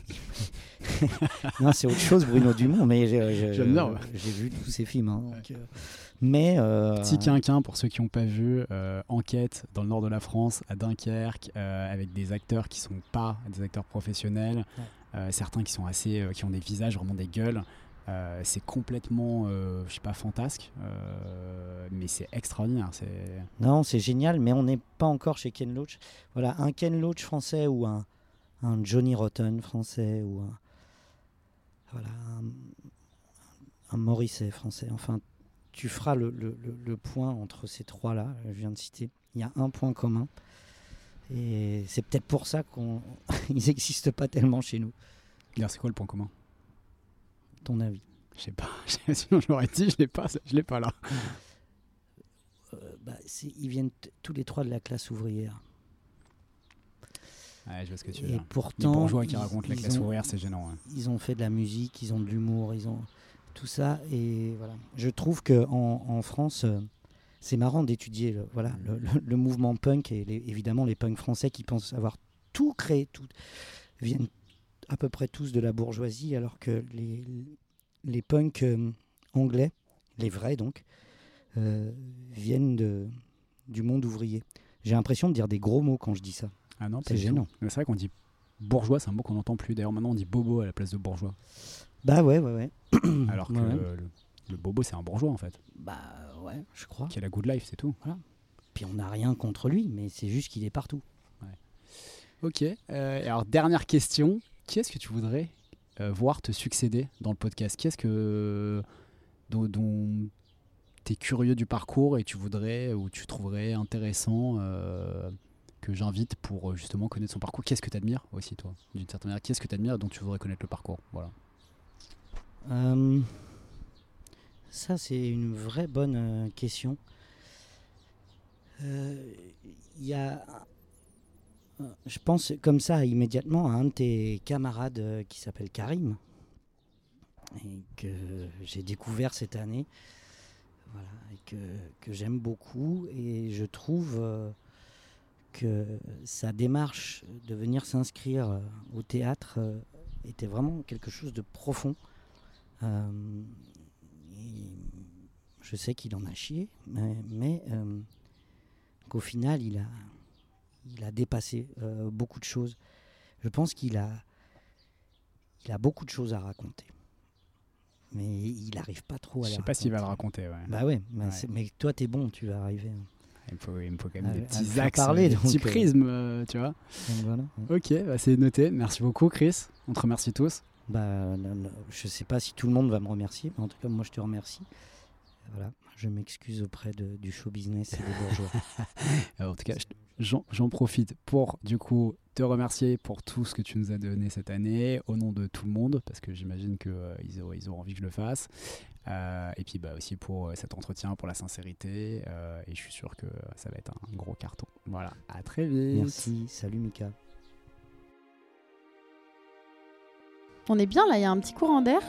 non, c'est autre chose, Bruno Dumont, mais j'ai- vu tous ses films. hein, donc, euh, mais. euh, Petit quinquin pour ceux qui n'ont pas vu, euh, enquête dans le nord de la France, à Dunkerque, euh, avec des acteurs qui sont pas des acteurs professionnels, certains qui sont assez, euh, qui ont des visages vraiment des gueules. Euh, c'est complètement, euh, je sais pas, fantasque, euh, mais c'est extraordinaire. Non, c'est génial, mais on n'est pas encore chez Ken Loach. Voilà, un Ken Loach français ou un, un Johnny Rotten français ou un, voilà, un, Morisset français. Enfin, tu feras le- le- le point entre ces trois-là, je viens de citer. Il y a un point commun. Et c'est peut-être pour ça qu'ils n'existent pas tellement chez nous, D'ailleurs, c'est quoi le point commun? Ton avis. Je sais pas. Sinon, je l'aurais dit, je l'ai pas, je l'ai pas là. Euh, bah, c'est- ils viennent t- tous les trois de la classe ouvrière. Ouais, je vois ce que tu veux Et dire. Les pourtant, bourgeois qui ils- racontent la classe ont- ouvrière, c'est gênant. ouais. ils ont fait de la musique, ils ont de l'humour, ils ont tout ça. Et voilà. Je trouve que en, en France, euh, c'est marrant d'étudier le, voilà, le, le- le mouvement punk et les- évidemment les punks français qui pensent avoir tout créé, tout viennent à peu près tous de la bourgeoisie, alors que les, les punks euh, anglais, les vrais donc, euh, viennent de, du monde ouvrier. J'ai l'impression de dire des gros mots quand je dis ça. Ah non, C'est gênant. C'est vrai qu'on dit bourgeois, c'est un mot qu'on n'entend plus. D'ailleurs, maintenant, on dit bobo à la place de bourgeois. Bah ouais, ouais, ouais. Alors que Ouais. le, le bobo, c'est un bourgeois en fait, Bah ouais, je crois. qui a la good life, c'est tout. Puis on n'a rien contre lui, mais c'est juste qu'il est partout. Ok. euh, et alors, dernière question. Qui est-ce que tu voudrais euh, voir te succéder dans le podcast? Qui est-ce que dont, tu es curieux du parcours et tu voudrais ou tu trouverais intéressant euh, que j'invite pour justement connaître son parcours? Qu'est-ce que tu admires aussi, toi, d'une certaine manière? Qui est-ce que tu admires dont tu voudrais connaître le parcours? Voilà. Euh, ça, c'est une vraie bonne euh, question. Euh, Il y a. euh, Je pense comme ça immédiatement à un de tes camarades euh, qui s'appelle Karim et que j'ai découvert cette année voilà, et que, que j'aime beaucoup et je trouve euh, que sa démarche de venir s'inscrire euh, au théâtre euh, était vraiment quelque chose de profond. Euh, je sais qu'il en a chié, mais, mais, euh, qu'au final, il a, il a dépassé euh, beaucoup de choses. Je pense qu'il a, il a beaucoup de choses à raconter. Mais il n'arrive pas trop à Je les sais pas s'il va le raconter. Ouais. Bah ouais, mais, Ouais. c'est- mais toi, t'es bon, tu vas arriver. Il, me faut, il me faut quand même À- des petits axes, parler, des petits prismes, euh, tu vois. Ok, bah c'est noté. Merci beaucoup, Chris. On te remercie tous. Bah, je sais pas si tout le monde va me remercier, mais en tout cas, moi, je te remercie. Voilà, je m'excuse auprès de- du show business et des bourgeois. Euh, en tout cas, je- j'en profite pour du coup te remercier pour tout ce que tu nous as donné cette année au nom de tout le monde, parce que j'imagine qu'ils ils auront, ils auront envie que je le fasse. Euh, et puis bah, aussi pour euh, cet entretien, pour la sincérité. euh, et je suis sûr que ça va être un gros carton. Voilà, à très vite. Merci, salut Mika. On est bien là, il y a un petit courant d'air?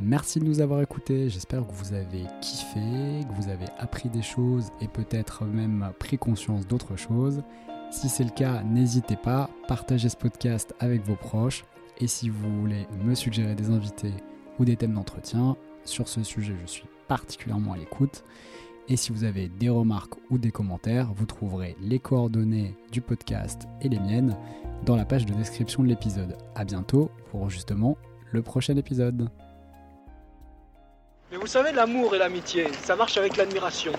Merci de nous avoir écoutés. J'espère que vous avez kiffé, que vous avez appris des choses et peut-être même pris conscience d'autres choses. Si c'est le cas, n'hésitez pas, partagez ce podcast avec vos proches. Et si vous voulez me suggérer des invités ou des thèmes d'entretien, sur ce sujet, je suis particulièrement à l'écoute. Et si vous avez des remarques ou des commentaires, vous trouverez les coordonnées du podcast et les miennes dans la page de description de l'épisode. A bientôt pour justement le prochain épisode. Mais vous savez, l'amour et l'amitié, ça marche avec l'admiration.